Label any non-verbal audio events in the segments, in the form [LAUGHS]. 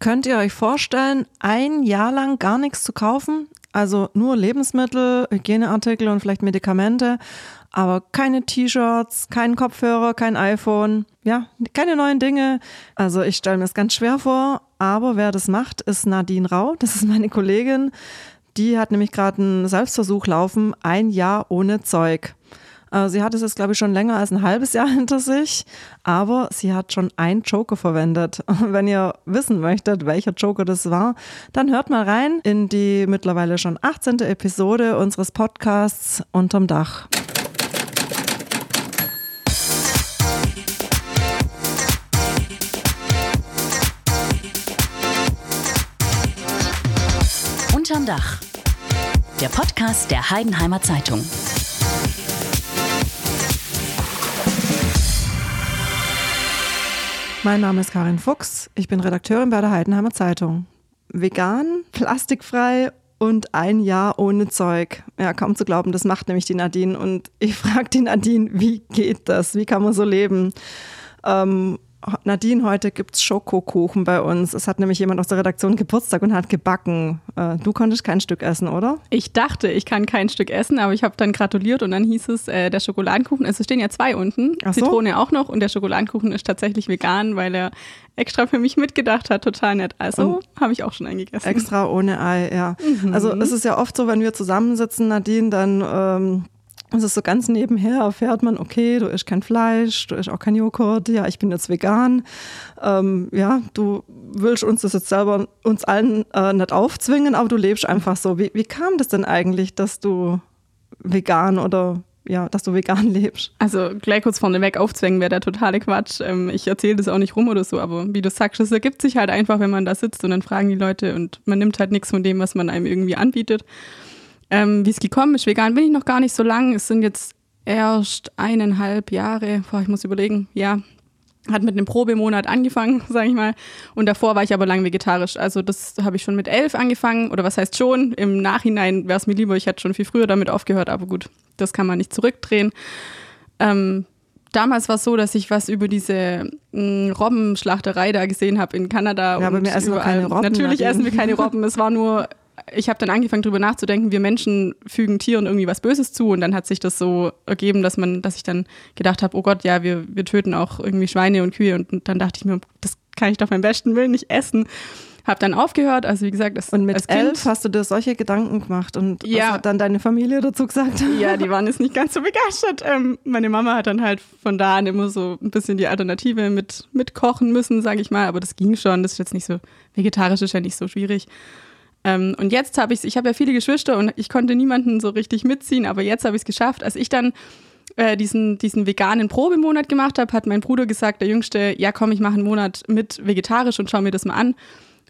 Könnt ihr euch vorstellen, ein Jahr lang gar nichts zu kaufen? Also nur Lebensmittel, Hygieneartikel und vielleicht Medikamente, aber keine T-Shirts, kein Kopfhörer, kein iPhone, ja, keine neuen Dinge. Also ich stelle mir das ganz schwer vor, aber wer das macht, ist Nadine Rau. Das ist meine Kollegin. Die hat nämlich gerade einen Selbstversuch laufen, ein Jahr ohne Zeug. Äh, sie hat es jetzt, glaube ich, schon länger als ein halbes Jahr [LAUGHS] hinter sich, aber sie hat schon einen Joker verwendet. [LAUGHS] Wenn ihr wissen möchtet, welcher Joker das war, dann hört mal rein in die mittlerweile schon 18. Episode unseres Podcasts Unterm Dach. Unterm Dach. Der Podcast der Heidenheimer Zeitung. Mein Name ist Karin Fuchs. Ich bin Redakteurin bei der Heidenheimer Zeitung. Vegan, plastikfrei und ein Jahr ohne Zeug. Ja, kaum zu glauben, das macht nämlich die Nadine. Und ich frage die Nadine, wie geht das? Wie kann man so leben? Ähm, Nadine, heute gibt es Schokokuchen bei uns. Es hat nämlich jemand aus der Redaktion Geburtstag und hat gebacken. Äh, du konntest kein Stück essen, oder? Ich dachte, ich kann kein Stück essen, aber ich habe dann gratuliert und dann hieß es, äh, der Schokoladenkuchen, also es stehen ja zwei unten, so. Zitrone auch noch und der Schokoladenkuchen ist tatsächlich vegan, weil er extra für mich mitgedacht hat, total nett. Also habe ich auch schon eingegessen. Extra ohne Ei, ja. Mhm. Also es ist ja oft so, wenn wir zusammensitzen, Nadine, dann... Ähm, ist so ganz nebenher erfährt man, okay, du isst kein Fleisch, du isst auch kein Joghurt, ja, ich bin jetzt vegan. Ähm, ja, du willst uns das jetzt selber uns allen äh, nicht aufzwingen, aber du lebst einfach so. Wie, wie kam das denn eigentlich, dass du vegan oder ja, dass du vegan [LAUGHS] lebst? Also gleich kurz vorneweg aufzwängen wäre der totale Quatsch. Ähm, ich erzähle das auch nicht rum oder so, aber wie du sagst, es ergibt sich halt einfach, wenn man da sitzt und dann fragen die Leute und man nimmt halt nichts von dem, was man einem irgendwie anbietet. Ähm, Wie es gekommen ist, vegan bin ich noch gar nicht so lang. Es sind jetzt erst eineinhalb Jahre, boah, ich muss überlegen, ja, hat mit einem Probemonat angefangen, [LAUGHS] sage ich mal. Und davor war ich aber lang vegetarisch. Also das habe ich schon mit elf angefangen. Oder was heißt schon? Im Nachhinein wäre es mir lieber, ich hätte schon viel früher damit aufgehört. Aber gut, das kann man nicht zurückdrehen. Ähm, damals war es so, dass ich was über diese mh, mm, Robbenschlachterei da gesehen habe in Kanada. Ja, aber wir essen überall. keine Robben. Natürlich essen wir keine Robben. Es war nur ich habe dann angefangen darüber nachzudenken, wir Menschen fügen Tieren irgendwie was Böses zu und dann hat sich das so ergeben, dass man, dass ich dann gedacht habe, oh Gott, ja, wir, wir töten auch irgendwie Schweine und Kühe und, und dann dachte ich mir, das kann ich doch beim besten Willen nicht essen. Hab dann aufgehört, also wie gesagt, das Und mit elf hast du dir solche Gedanken gemacht und ja. was hat dann deine Familie dazu gesagt? Ja, die waren jetzt nicht ganz so begeistert. Ähm, meine Mama hat dann halt von da an immer so ein bisschen die Alternative mit, mit kochen müssen, sage ich mal, aber das ging schon, das ist jetzt nicht so, vegetarisch ist ja nicht so schwierig. Ähm, und jetzt habe ich ich habe ja viele Geschwister und ich konnte niemanden so richtig mitziehen, aber jetzt habe ich es geschafft. Als ich dann äh, diesen, diesen veganen Probemonat gemacht habe, hat mein Bruder gesagt, der Jüngste, ja komm, ich mache einen Monat mit vegetarisch und schau mir das mal an.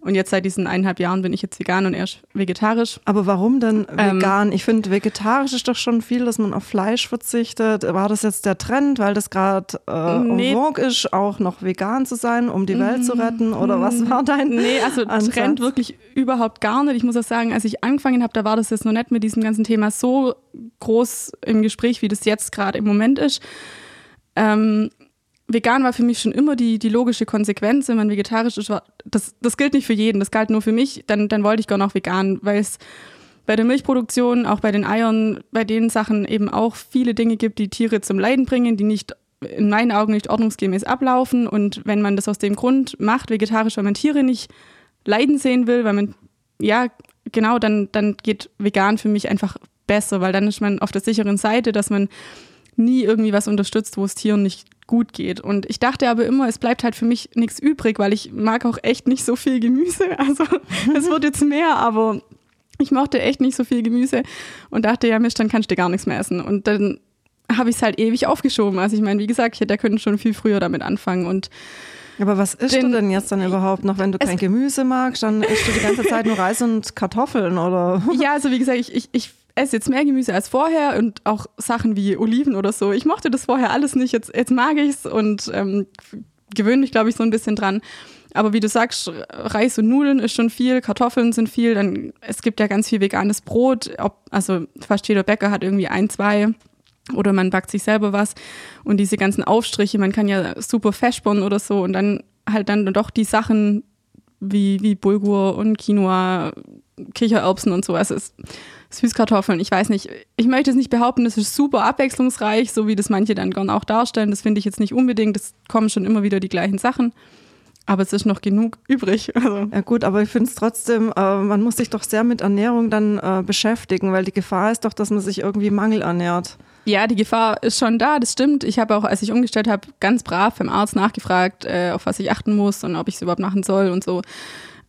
Und jetzt seit diesen eineinhalb Jahren bin ich jetzt vegan und er ist vegetarisch. Aber warum denn ähm, vegan? Ähm, ich finde, vegetarisch ist doch schon viel, dass man auf Fleisch verzichtet. War das jetzt der Trend, weil das gerade äh, nee. vogue ist, auch noch vegan zu sein, um die Welt zu retten? Oder was war dein Nee, also Ansatz? Trend wirklich überhaupt gar nicht. Ich muss auch sagen, als ich angefangen habe, da war das jetzt noch nicht mit diesem ganzen Thema so groß im Gespräch, wie das jetzt gerade im Moment ist. Ähm, vegan war für mich schon immer die, die logische Konsequenz. Wenn man vegetarisch ist, das, das gilt nicht für jeden, das galt nur für mich, dann, dann wollte ich gar noch vegan, weil es bei der Milchproduktion, auch bei den Eiern, bei den Sachen eben auch viele Dinge gibt, die Tiere zum Leiden bringen, die nicht in meinen Augen nicht ordnungsgemäß ablaufen. Und wenn man das aus dem Grund macht, vegetarisch, weil man Tiere nicht leiden sehen will, weil man, ja, genau, dann, dann geht vegan für mich einfach besser, weil dann ist man auf der sicheren Seite, dass man nie irgendwie was unterstützt, wo es Tieren nicht gut geht. Und ich dachte aber immer, es bleibt halt für mich nichts übrig, weil ich mag auch echt nicht so viel Gemüse. [LAUGHS] Also es wird jetzt mehr, aber ich mochte echt nicht so viel Gemüse und dachte, ja Mist, dann kannst du gar nichts mehr essen. Und dann habe ich es halt ewig aufgeschoben. Also ich meine, wie gesagt, ich hätte können schon viel früher damit anfangen und aber was isst den, du denn jetzt dann überhaupt noch, wenn du kein Gemüse magst? Dann isst du die ganze Zeit nur Reis und Kartoffeln, oder? Ja, also wie gesagt, ich, ich, ich esse jetzt mehr Gemüse als vorher und auch Sachen wie Oliven oder so. Ich mochte das vorher alles nicht, jetzt, jetzt mag ich es und ähm, gewöhne mich, glaube ich, so ein bisschen dran. Aber wie du sagst, Reis und Nudeln ist schon viel, Kartoffeln sind viel, dann es gibt ja ganz viel veganes Brot, ob, also fast jeder Bäcker hat irgendwie ein, zwei oder man backt sich selber was und diese ganzen Aufstriche, man kann ja super Feschborn oder so und dann halt dann doch die Sachen wie, wie Bulgur und Quinoa, Kichererbsen und so. Also es, Süßkartoffeln, ich weiß nicht, ich möchte es nicht behaupten, es ist super abwechslungsreich, so wie das manche dann gern auch darstellen. Das finde ich jetzt nicht unbedingt, es kommen schon immer wieder die gleichen Sachen. Aber es ist noch genug übrig. [LAUGHS] Also. Ja gut, aber ich finde es trotzdem, äh, man muss sich doch sehr mit Ernährung dann äh, beschäftigen, weil die Gefahr ist doch, dass man sich irgendwie mangelernährt. Ja, die Gefahr ist schon da, das stimmt. Ich habe auch, als ich umgestellt habe, ganz brav beim Arzt nachgefragt, äh, auf was ich achten muss und ob ich es überhaupt machen soll und so.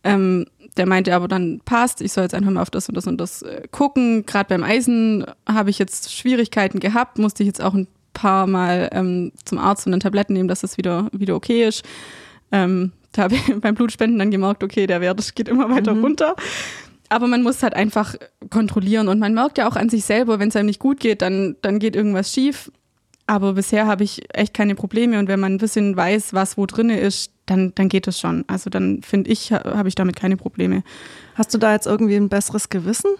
Ähm, der meinte aber dann, passt, ich soll jetzt einfach mal auf das und das und das äh, gucken. Gerade beim Eisen habe ich jetzt Schwierigkeiten gehabt, musste ich jetzt auch ein paar Mal ähm, zum Arzt und dann Tabletten nehmen, dass das wieder, wieder okay ist. Ähm, da habe ich [LAUGHS] beim Blutspenden dann gemerkt, okay, der Wert geht immer weiter mhm. runter. Aber man muss halt einfach kontrollieren und man merkt ja auch an sich selber, wenn es einem nicht gut geht, dann, dann geht irgendwas schief. Aber bisher habe ich echt keine Probleme und wenn man ein bisschen weiß, was wo drin ist, dann, dann geht es schon. Also dann finde ich, habe ich damit keine Probleme. Hast du da jetzt irgendwie ein besseres Gewissen?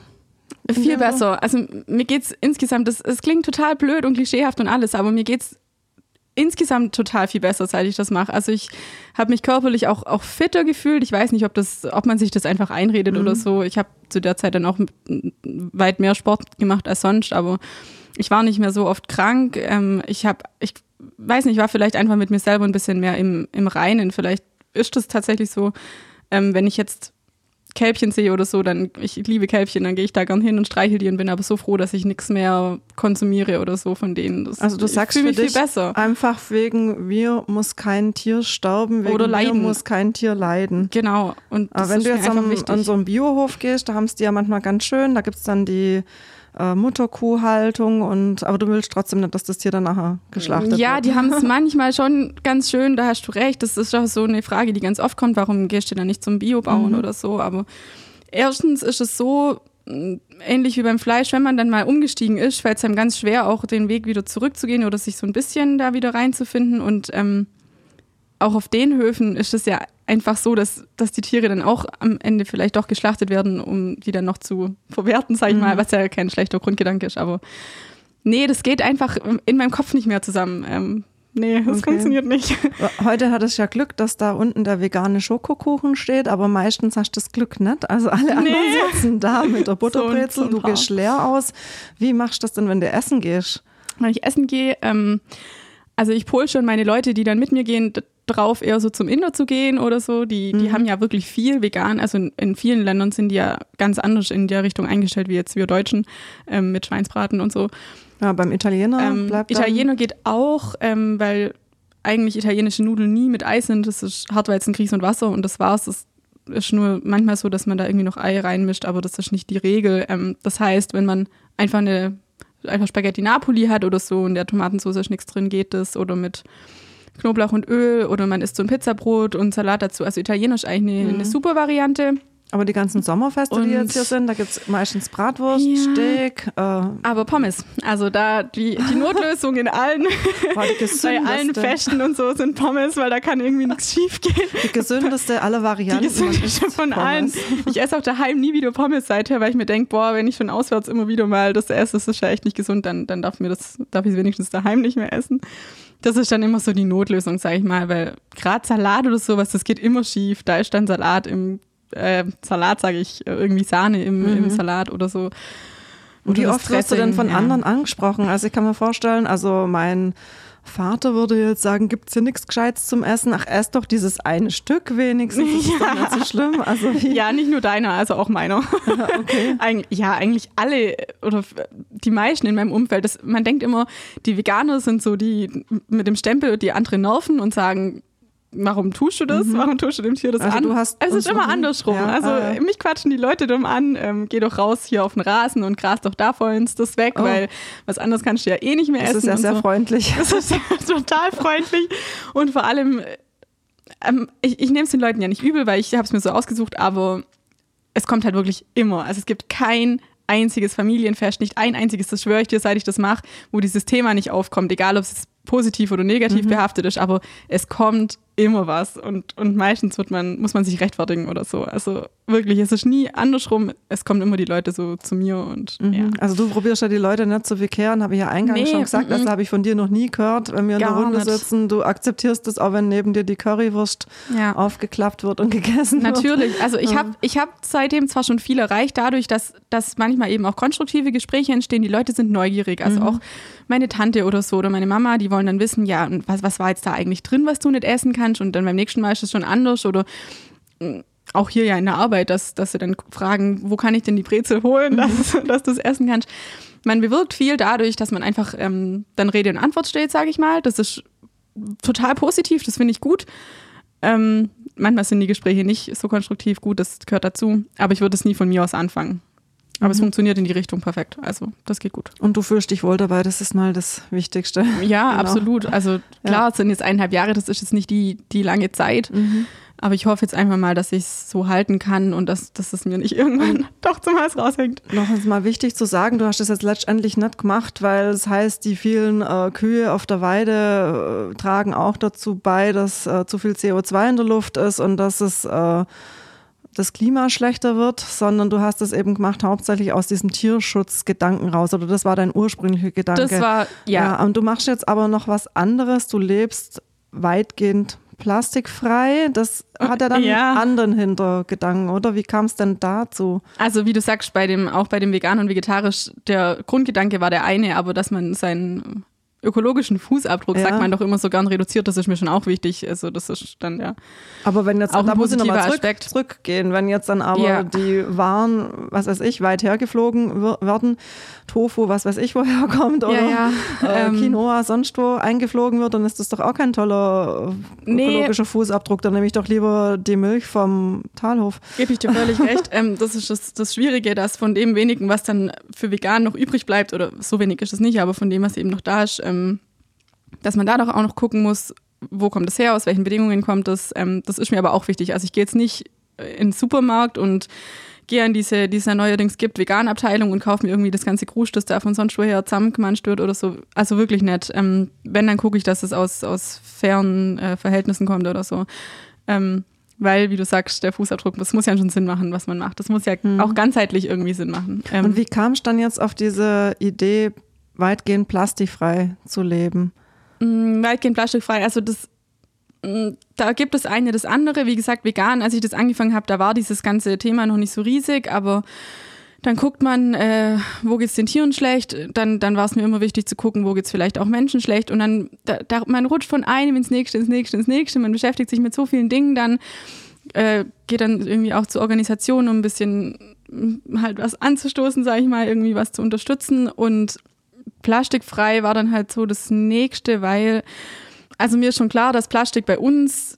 Viel besser. Also mir geht es insgesamt, es klingt total blöd und klischeehaft und alles, aber mir geht es insgesamt total viel besser, seit ich das mache. Also ich habe mich körperlich auch, auch fitter gefühlt. Ich weiß nicht, ob, das, ob man sich das einfach einredet mhm. oder so. Ich habe zu der Zeit dann auch weit mehr Sport gemacht als sonst, aber ich war nicht mehr so oft krank. Ähm, ich habe, ich weiß nicht, ich war vielleicht einfach mit mir selber ein bisschen mehr im, im Reinen. Vielleicht ist das tatsächlich so, ähm, wenn ich jetzt Kälbchen sehe oder so, dann, ich liebe Kälbchen, dann gehe ich da gern hin und streichel die und bin aber so froh, dass ich nichts mehr konsumiere oder so von denen. Das, also du sagst für dich besser. einfach wegen wir muss kein Tier sterben, wegen oder leiden. wir muss kein Tier leiden. Genau. Und aber wenn du jetzt am, an so einen Biohof gehst, da haben es die ja manchmal ganz schön, da gibt es dann die äh, Mutterkuhhaltung und aber du willst trotzdem nicht, dass das Tier dann nachher geschlachtet ja, wird. Ja, die haben es [LAUGHS] manchmal schon ganz schön, da hast du recht. Das ist auch so eine Frage, die ganz oft kommt, warum gehst du dann nicht zum Bio bauen mhm. oder so. Aber erstens ist es so, mm, ähnlich wie beim Fleisch, wenn man dann mal umgestiegen ist, fällt es einem ganz schwer, auch den Weg wieder zurückzugehen oder sich so ein bisschen da wieder reinzufinden. Und ähm, auch auf den Höfen ist es ja einfach so, dass, dass die Tiere dann auch am Ende vielleicht doch geschlachtet werden, um die dann noch zu verwerten, sag ich mhm. mal, was ja kein schlechter Grundgedanke ist. Aber nee, das geht einfach in meinem Kopf nicht mehr zusammen. Ähm, nee, das okay. funktioniert nicht. Heute hat es ja Glück, dass da unten der vegane Schokokuchen steht, aber meistens hast du das Glück nicht. Also alle nee. anderen sitzen da mit der [LAUGHS] Butterbrezel, so du gehst leer aus. Wie machst du das denn, wenn du essen gehst? Wenn ich essen gehe, ähm, also ich pol schon meine Leute, die dann mit mir gehen, drauf, eher so zum Inder zu gehen oder so. Die, die mhm. haben ja wirklich viel vegan. Also in, in, vielen Ländern sind die ja ganz anders in der Richtung eingestellt, wie jetzt wir Deutschen ähm, mit Schweinsbraten und so. Ja, beim Italiener ähm, bleibt Italiener geht auch, ähm, weil eigentlich italienische Nudeln nie mit Eis sind. Das ist Hartweizen, Grieß und Wasser und das war's. Das ist nur manchmal so, dass man da irgendwie noch Ei reinmischt, aber das ist nicht die Regel. Ähm, das heißt, wenn man einfach eine einfach Spaghetti Napoli hat oder so und der Tomatensauce ist nichts drin, geht das. Oder mit Knoblauch und Öl oder man isst so ein Pizzabrot und Salat dazu. Also italienisch eigentlich eine, mhm. eine super Variante. Aber die ganzen Sommerfeste, und die jetzt hier sind, da gibt es meistens Bratwurst, ja, Steak. Äh aber Pommes. Also da die, die Notlösung in allen, [LAUGHS] bei allen Festen und so sind Pommes, weil da kann irgendwie nichts schief gehen. Die gesündeste aller Varianten. Die gesündeste von Pommes. allen. Ich esse auch daheim nie wieder Pommes seither, weil ich mir denke, boah, wenn ich schon auswärts immer wieder mal das esse, das ist ja echt nicht gesund, dann, dann darf mir das, darf ich es wenigstens daheim nicht mehr essen. Das ist dann immer so die Notlösung, sag ich mal, weil gerade Salat oder sowas, das geht immer schief. Da ist dann Salat im äh, Salat, sage ich, irgendwie Sahne im, mhm. im Salat oder so. Und wie oft wirst du denn von ja. anderen angesprochen? Also ich kann mir vorstellen, also mein Vater würde jetzt sagen, gibt es hier nichts Gescheites zum Essen? Ach, ess doch dieses eine Stück wenigstens. Das ist ja. doch nicht so [LAUGHS] schlimm. Also, ja, nicht nur deiner, also auch meiner. [LAUGHS] okay. [LAUGHS] Eig ja, eigentlich alle oder die meisten in meinem Umfeld. Das, man denkt immer, die Veganer sind so die mit dem Stempel die anderen nerven und sagen, warum tust du das? Mhm. Warum tust du dem Tier das also an? Du hast es ist immer andersrum. Ja, also äh. mich quatschen die Leute dumm an, ähm, geh doch raus hier auf den Rasen und gras doch da vollends das weg, oh. weil was anderes kannst du ja eh nicht mehr das essen. Das ist ja sehr so. freundlich. Das ist [LAUGHS] total freundlich und vor allem, ähm, ich, ich nehme es den Leuten ja nicht übel, weil ich habe es mir so ausgesucht, aber es kommt halt wirklich immer. Also es gibt kein einziges Familienfest, nicht ein einziges, das schwöre ich dir, seit ich das mache, wo dieses Thema nicht aufkommt, egal ob es positiv oder negativ mhm. behaftet ist, aber es kommt immer was und, und meistens wird man, muss man sich rechtfertigen oder so. Also wirklich, es ist nie andersrum. Es kommen immer die Leute so zu mir und Mhm. ja. Also du probierst ja die Leute nicht zu bekehren, habe ich ja eingangs Nee, schon gesagt. Das mhm. habe ich von dir noch nie gehört, wenn wir in der Gar Runde nicht. sitzen. Du akzeptierst es auch, wenn neben dir die Currywurst Ja. aufgeklappt wird und gegessen wird. Natürlich. Also ich habe ich hab seitdem zwar schon viel erreicht, dadurch, dass, dass manchmal eben auch konstruktive Gespräche entstehen. Die Leute sind neugierig. Also auch meine Tante oder so oder meine Mama, die wollen dann wissen, ja, und was, was war jetzt da eigentlich drin, was du nicht essen kannst? Und dann beim nächsten Mal ist es schon anders. Oder mh, auch hier ja in der Arbeit, dass, dass sie dann fragen, wo kann ich denn die Brezel holen, dass, [LAUGHS] dass du es essen kannst. Man bewirkt viel dadurch, dass man einfach ähm, dann Rede und Antwort steht, sage ich mal. Das ist total positiv, das finde ich gut. Ähm, manchmal sind die Gespräche nicht so konstruktiv gut, das gehört dazu. Aber ich würde es nie von mir aus anfangen. Aber es funktioniert in die Richtung perfekt. Also das geht gut. Und du fühlst dich wohl dabei, das ist mal das Wichtigste. Ja, Genau. absolut. Also klar, es sind jetzt eineinhalb Jahre, das ist jetzt nicht die, die lange Zeit. Aber ich hoffe jetzt einfach mal, dass ich es so halten kann und dass, dass es mir nicht irgendwann [LAUGHS] doch zum Hals raushängt. Noch ist mal wichtig zu sagen, du hast es jetzt letztendlich nicht gemacht, weil es heißt, die vielen äh, Kühe auf der Weide äh, tragen auch dazu bei, dass äh, zu viel CO2 in der Luft ist und dass es äh, das Klima schlechter wird, sondern du hast es eben gemacht hauptsächlich aus diesem Tierschutzgedanken raus oder das war dein ursprünglicher Gedanke. Das war, ja, und du machst jetzt aber noch was anderes, du lebst weitgehend plastikfrei. Das hat ja dann Ja. einen anderen Hintergedanken, oder? Wie kam es denn dazu? Also wie du sagst, bei dem, auch bei dem Vegan und Vegetarisch, der Grundgedanke war der eine, aber dass man seinen ökologischen Fußabdruck, Ja. sagt man doch immer so gern reduziert, das ist mir schon auch wichtig. Also das ist dann ja. Aber wenn jetzt, Auch ein da muss ich zurück, Aspekt. zurückgehen, wenn jetzt dann aber Ja. die Waren, was weiß ich, weit hergeflogen werden, Tofu, was weiß ich, [LAUGHS] woher kommt, oder Ja, ja, Äh, ähm. Quinoa, sonst wo eingeflogen wird, dann ist das doch auch kein toller äh, Nee. ökologischer Fußabdruck. Dann nehme ich doch lieber die Milch vom Talhof. Gebe ich dir völlig [LAUGHS] recht. Ähm, das ist das, das Schwierige, dass von dem wenigen, was dann für vegan noch übrig bleibt, oder so wenig ist es nicht, aber von dem, was eben noch da ist, ähm, dass man da doch auch noch gucken muss, wo kommt es her, aus welchen Bedingungen kommt es. Ähm, das ist mir aber auch wichtig. Also ich gehe jetzt nicht äh, in den Supermarkt und gehe an diese, die es ja neuerdings gibt, Vegan-Abteilung und kaufe mir irgendwie das ganze Krusch, das da von sonst woher zusammengemanscht wird oder so. Also wirklich nicht. Ähm, wenn, dann gucke ich, dass es aus, aus fairen äh, Verhältnissen kommt oder so. Ähm, weil, wie du sagst, der Fußabdruck, das muss ja schon Sinn machen, was man macht. Das muss ja auch ganzheitlich irgendwie Sinn machen. Ähm, Und wie kam es dann jetzt auf diese Idee, weitgehend plastikfrei zu leben? mh, weitgehend plastikfrei. Also das, da gibt es eine das andere. Wie gesagt, vegan, als ich das angefangen habe, da war dieses ganze Thema noch nicht so riesig, aber dann guckt man, äh, wo geht's den Tieren schlecht. Dann, dann war es mir immer wichtig zu gucken, wo geht's vielleicht auch Menschen schlecht. Und dann, da, da, man rutscht von einem ins nächste, ins nächste, ins nächste. Man beschäftigt sich mit so vielen Dingen. Dann äh, geht dann irgendwie auch zur Organisation, um ein bisschen mh, halt was anzustoßen, sage ich mal, irgendwie was zu unterstützen. Und plastikfrei war dann halt so das nächste, weil, also mir ist schon klar, dass Plastik bei uns,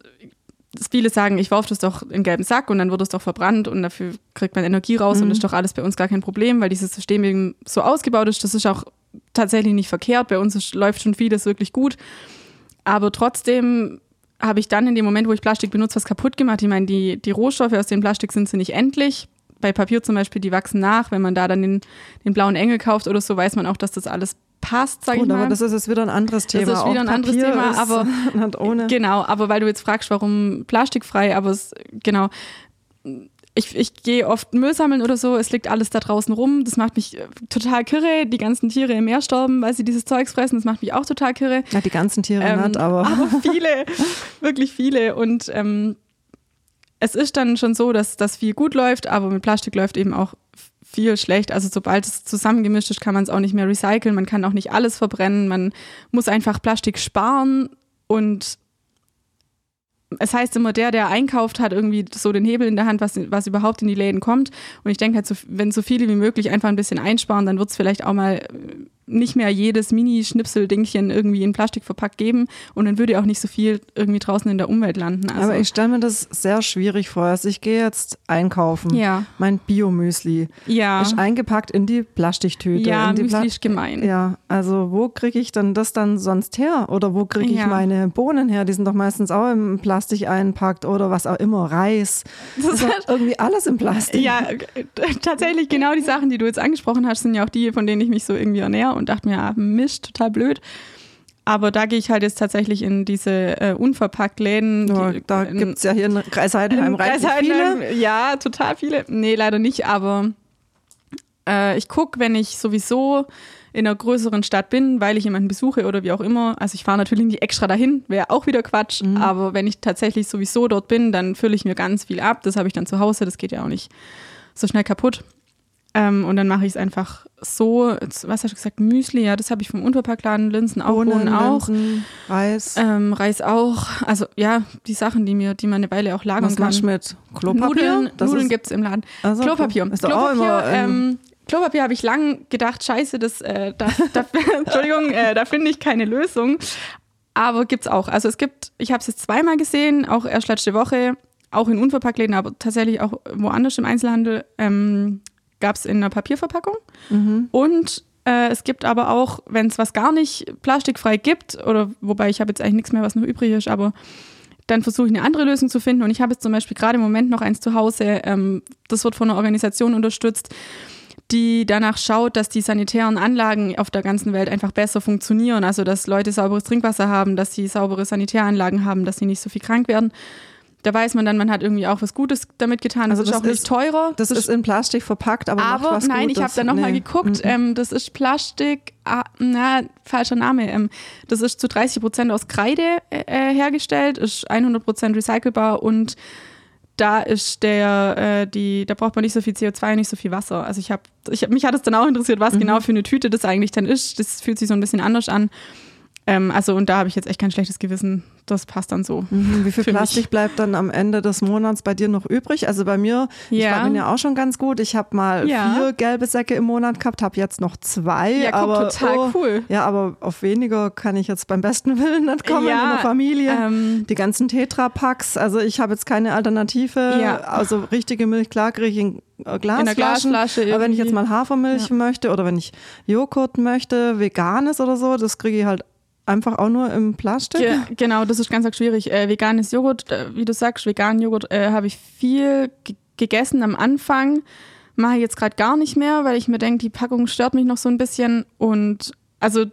viele sagen, ich werfe das doch in den gelben Sack und dann wird es doch verbrannt und dafür kriegt man Energie raus und ist doch alles bei uns gar kein Problem, weil dieses System eben so ausgebaut ist. Das ist auch tatsächlich nicht verkehrt. Bei uns ist, läuft schon vieles wirklich gut. Aber trotzdem habe ich dann in dem Moment, wo ich Plastik benutze, was kaputt gemacht. Ich meine, die, die Rohstoffe aus dem Plastik sind sie nicht endlich. Bei Papier zum Beispiel, die wachsen nach. Wenn man da dann den, den blauen Engel kauft oder so, weiß man auch, dass das alles passt, sage ich mal. aber das ist jetzt wieder ein anderes Thema. ist wieder Auch ein anderes Papier Thema, aber- [LAUGHS] nicht ohne. Genau, aber weil du jetzt fragst, warum plastikfrei, aber es, genau. Ich, ich gehe oft Müll sammeln oder so, es liegt alles da draußen rum. Das macht mich äh, total kirre. Die ganzen Tiere im Meer sterben, weil sie dieses Zeugs fressen. Das macht mich auch total kirre. Ja, die ganzen Tiere Ähm, nicht, aber, [LAUGHS] viele, wirklich viele. Und ähm, es ist dann schon so, dass das viel gut läuft, aber mit Plastik läuft eben auch viel schlecht. Also sobald es zusammengemischt ist, kann man es auch nicht mehr recyceln. Man kann auch nicht alles verbrennen. Man muss einfach Plastik sparen und es heißt immer, der, der einkauft, hat irgendwie so den Hebel in der Hand, was, was überhaupt in die Läden kommt. Und ich denke halt, so, wenn so viele wie möglich einfach ein bisschen einsparen, dann wird es vielleicht auch mal äh, nicht mehr jedes Mini-Schnipsel-Dingchen irgendwie in Plastik verpackt geben. Und dann würde auch nicht so viel irgendwie draußen in der Umwelt landen. Also, aber ich stelle mir das sehr schwierig vor. Also ich gehe jetzt einkaufen. Ja. Mein Biomüsli ja, ist eingepackt in die Plastiktüte. ja, in die Müsli Pla- ist gemein. Ja, also wo kriege ich dann das dann sonst her? Oder wo kriege ich Ja. meine Bohnen her? Die sind doch meistens auch im Plastik einpackt oder was auch immer, Reis. Das ist doch irgendwie alles im Plastik. Ja, tatsächlich genau die Sachen, die du jetzt angesprochen hast, sind ja auch die, von denen ich mich so irgendwie ernähre und dachte mir, ah, Mist, total blöd. aber da gehe ich halt jetzt tatsächlich in diese äh, unverpackt Läden. Ja, die- da gibt es ja hier in Kreisheidenheim in reichlich viele. Ja, total viele. Nee, leider nicht, aber äh, ich gucke, wenn ich sowieso in einer größeren Stadt bin, weil ich jemanden besuche oder wie auch immer. Also ich fahre natürlich nicht extra dahin, wäre auch wieder Quatsch. Mhm. Aber wenn ich tatsächlich sowieso dort bin, dann fülle ich mir ganz viel ab. Das habe ich dann zu Hause, das geht ja auch nicht so schnell kaputt. Ähm, und dann mache ich es einfach so, was hast du gesagt, Müsli, ja, das habe ich vom Unverpacktladen, Linsen auch, Bohnen, auch. Linsen, Reis. Ähm, Reis auch. Also ja, die Sachen, die mir, die man eine Weile auch lagern Was kann. du mit Klopapier? Nudeln, Das Nudeln gibt es im Laden. Also, Klopapier. ist Klopapier, auch immer, ähm, ähm, Klopapier habe ich lang gedacht, scheiße, das, äh, da, da, [LAUGHS] Entschuldigung, äh, da finde ich keine Lösung. Aber gibt's auch. Also es gibt, ich habe es jetzt zweimal gesehen, auch erst letzte Woche, auch in Unverpacktläden, aber tatsächlich auch woanders im Einzelhandel, ähm, gab es in einer Papierverpackung. Mhm. Und äh, es gibt aber auch, wenn es was gar nicht plastikfrei gibt, oder wobei ich habe jetzt eigentlich nichts mehr, was noch übrig ist, aber dann versuche ich eine andere Lösung zu finden. Und ich habe jetzt zum Beispiel gerade im Moment noch eins zu Hause. Ähm, das wird von einer Organisation unterstützt, die danach schaut, dass die sanitären Anlagen auf der ganzen Welt einfach besser funktionieren. Also, dass Leute sauberes Trinkwasser haben, dass sie saubere Sanitäranlagen haben, dass sie nicht so viel krank werden. Da weiß man dann, man hat irgendwie auch was Gutes damit getan. Das Also ist das auch nicht ist- teurer. Das ist in Plastik verpackt, aber, macht Aber was nein, ich Gutes. habe da nochmal Nee. geguckt. Mhm. Ähm, das ist Plastik, ah, na, falscher Name. Ähm, das ist zu 30 Prozent aus Kreide äh, hergestellt, ist 100 Prozent recycelbar und da ist der, äh, die, da braucht man nicht so viel CO2, nicht so viel Wasser. Also ich habe, ich mich hat es dann auch interessiert, Mhm. was genau für eine Tüte das eigentlich dann ist. Das fühlt sich so ein bisschen anders an. Ähm, also und da habe ich jetzt echt kein schlechtes Gewissen. Das passt dann so. Mhm, Wie viel für mich. Plastik bleibt dann am Ende des Monats bei dir noch übrig? Also bei mir, ich Ja. war bin ja auch schon ganz gut. Ich habe mal Ja. vier gelbe Säcke im Monat gehabt, habe jetzt noch zwei. Ja, guck, aber, total oh, cool. Ja, aber auf weniger kann ich jetzt beim besten Willen nicht kommen Ja, in der Familie. ähm, Die ganzen Tetra-Packs, also ich habe jetzt keine Alternative. Ja. Also richtige Milch, klar kriege ich in äh, Glasflaschen. Glasflasche aber wenn ich jetzt mal Hafermilch möchte oder wenn ich Joghurt möchte, veganes oder so, das kriege ich halt einfach auch nur im Plastik. Ge genau, das ist ganz arg schwierig. Äh, veganes Joghurt, äh, wie du sagst, veganen Joghurt äh, habe ich viel ge gegessen am Anfang. Mache ich jetzt gerade gar nicht mehr, weil ich mir denke, die Packung stört mich noch so ein bisschen. Und also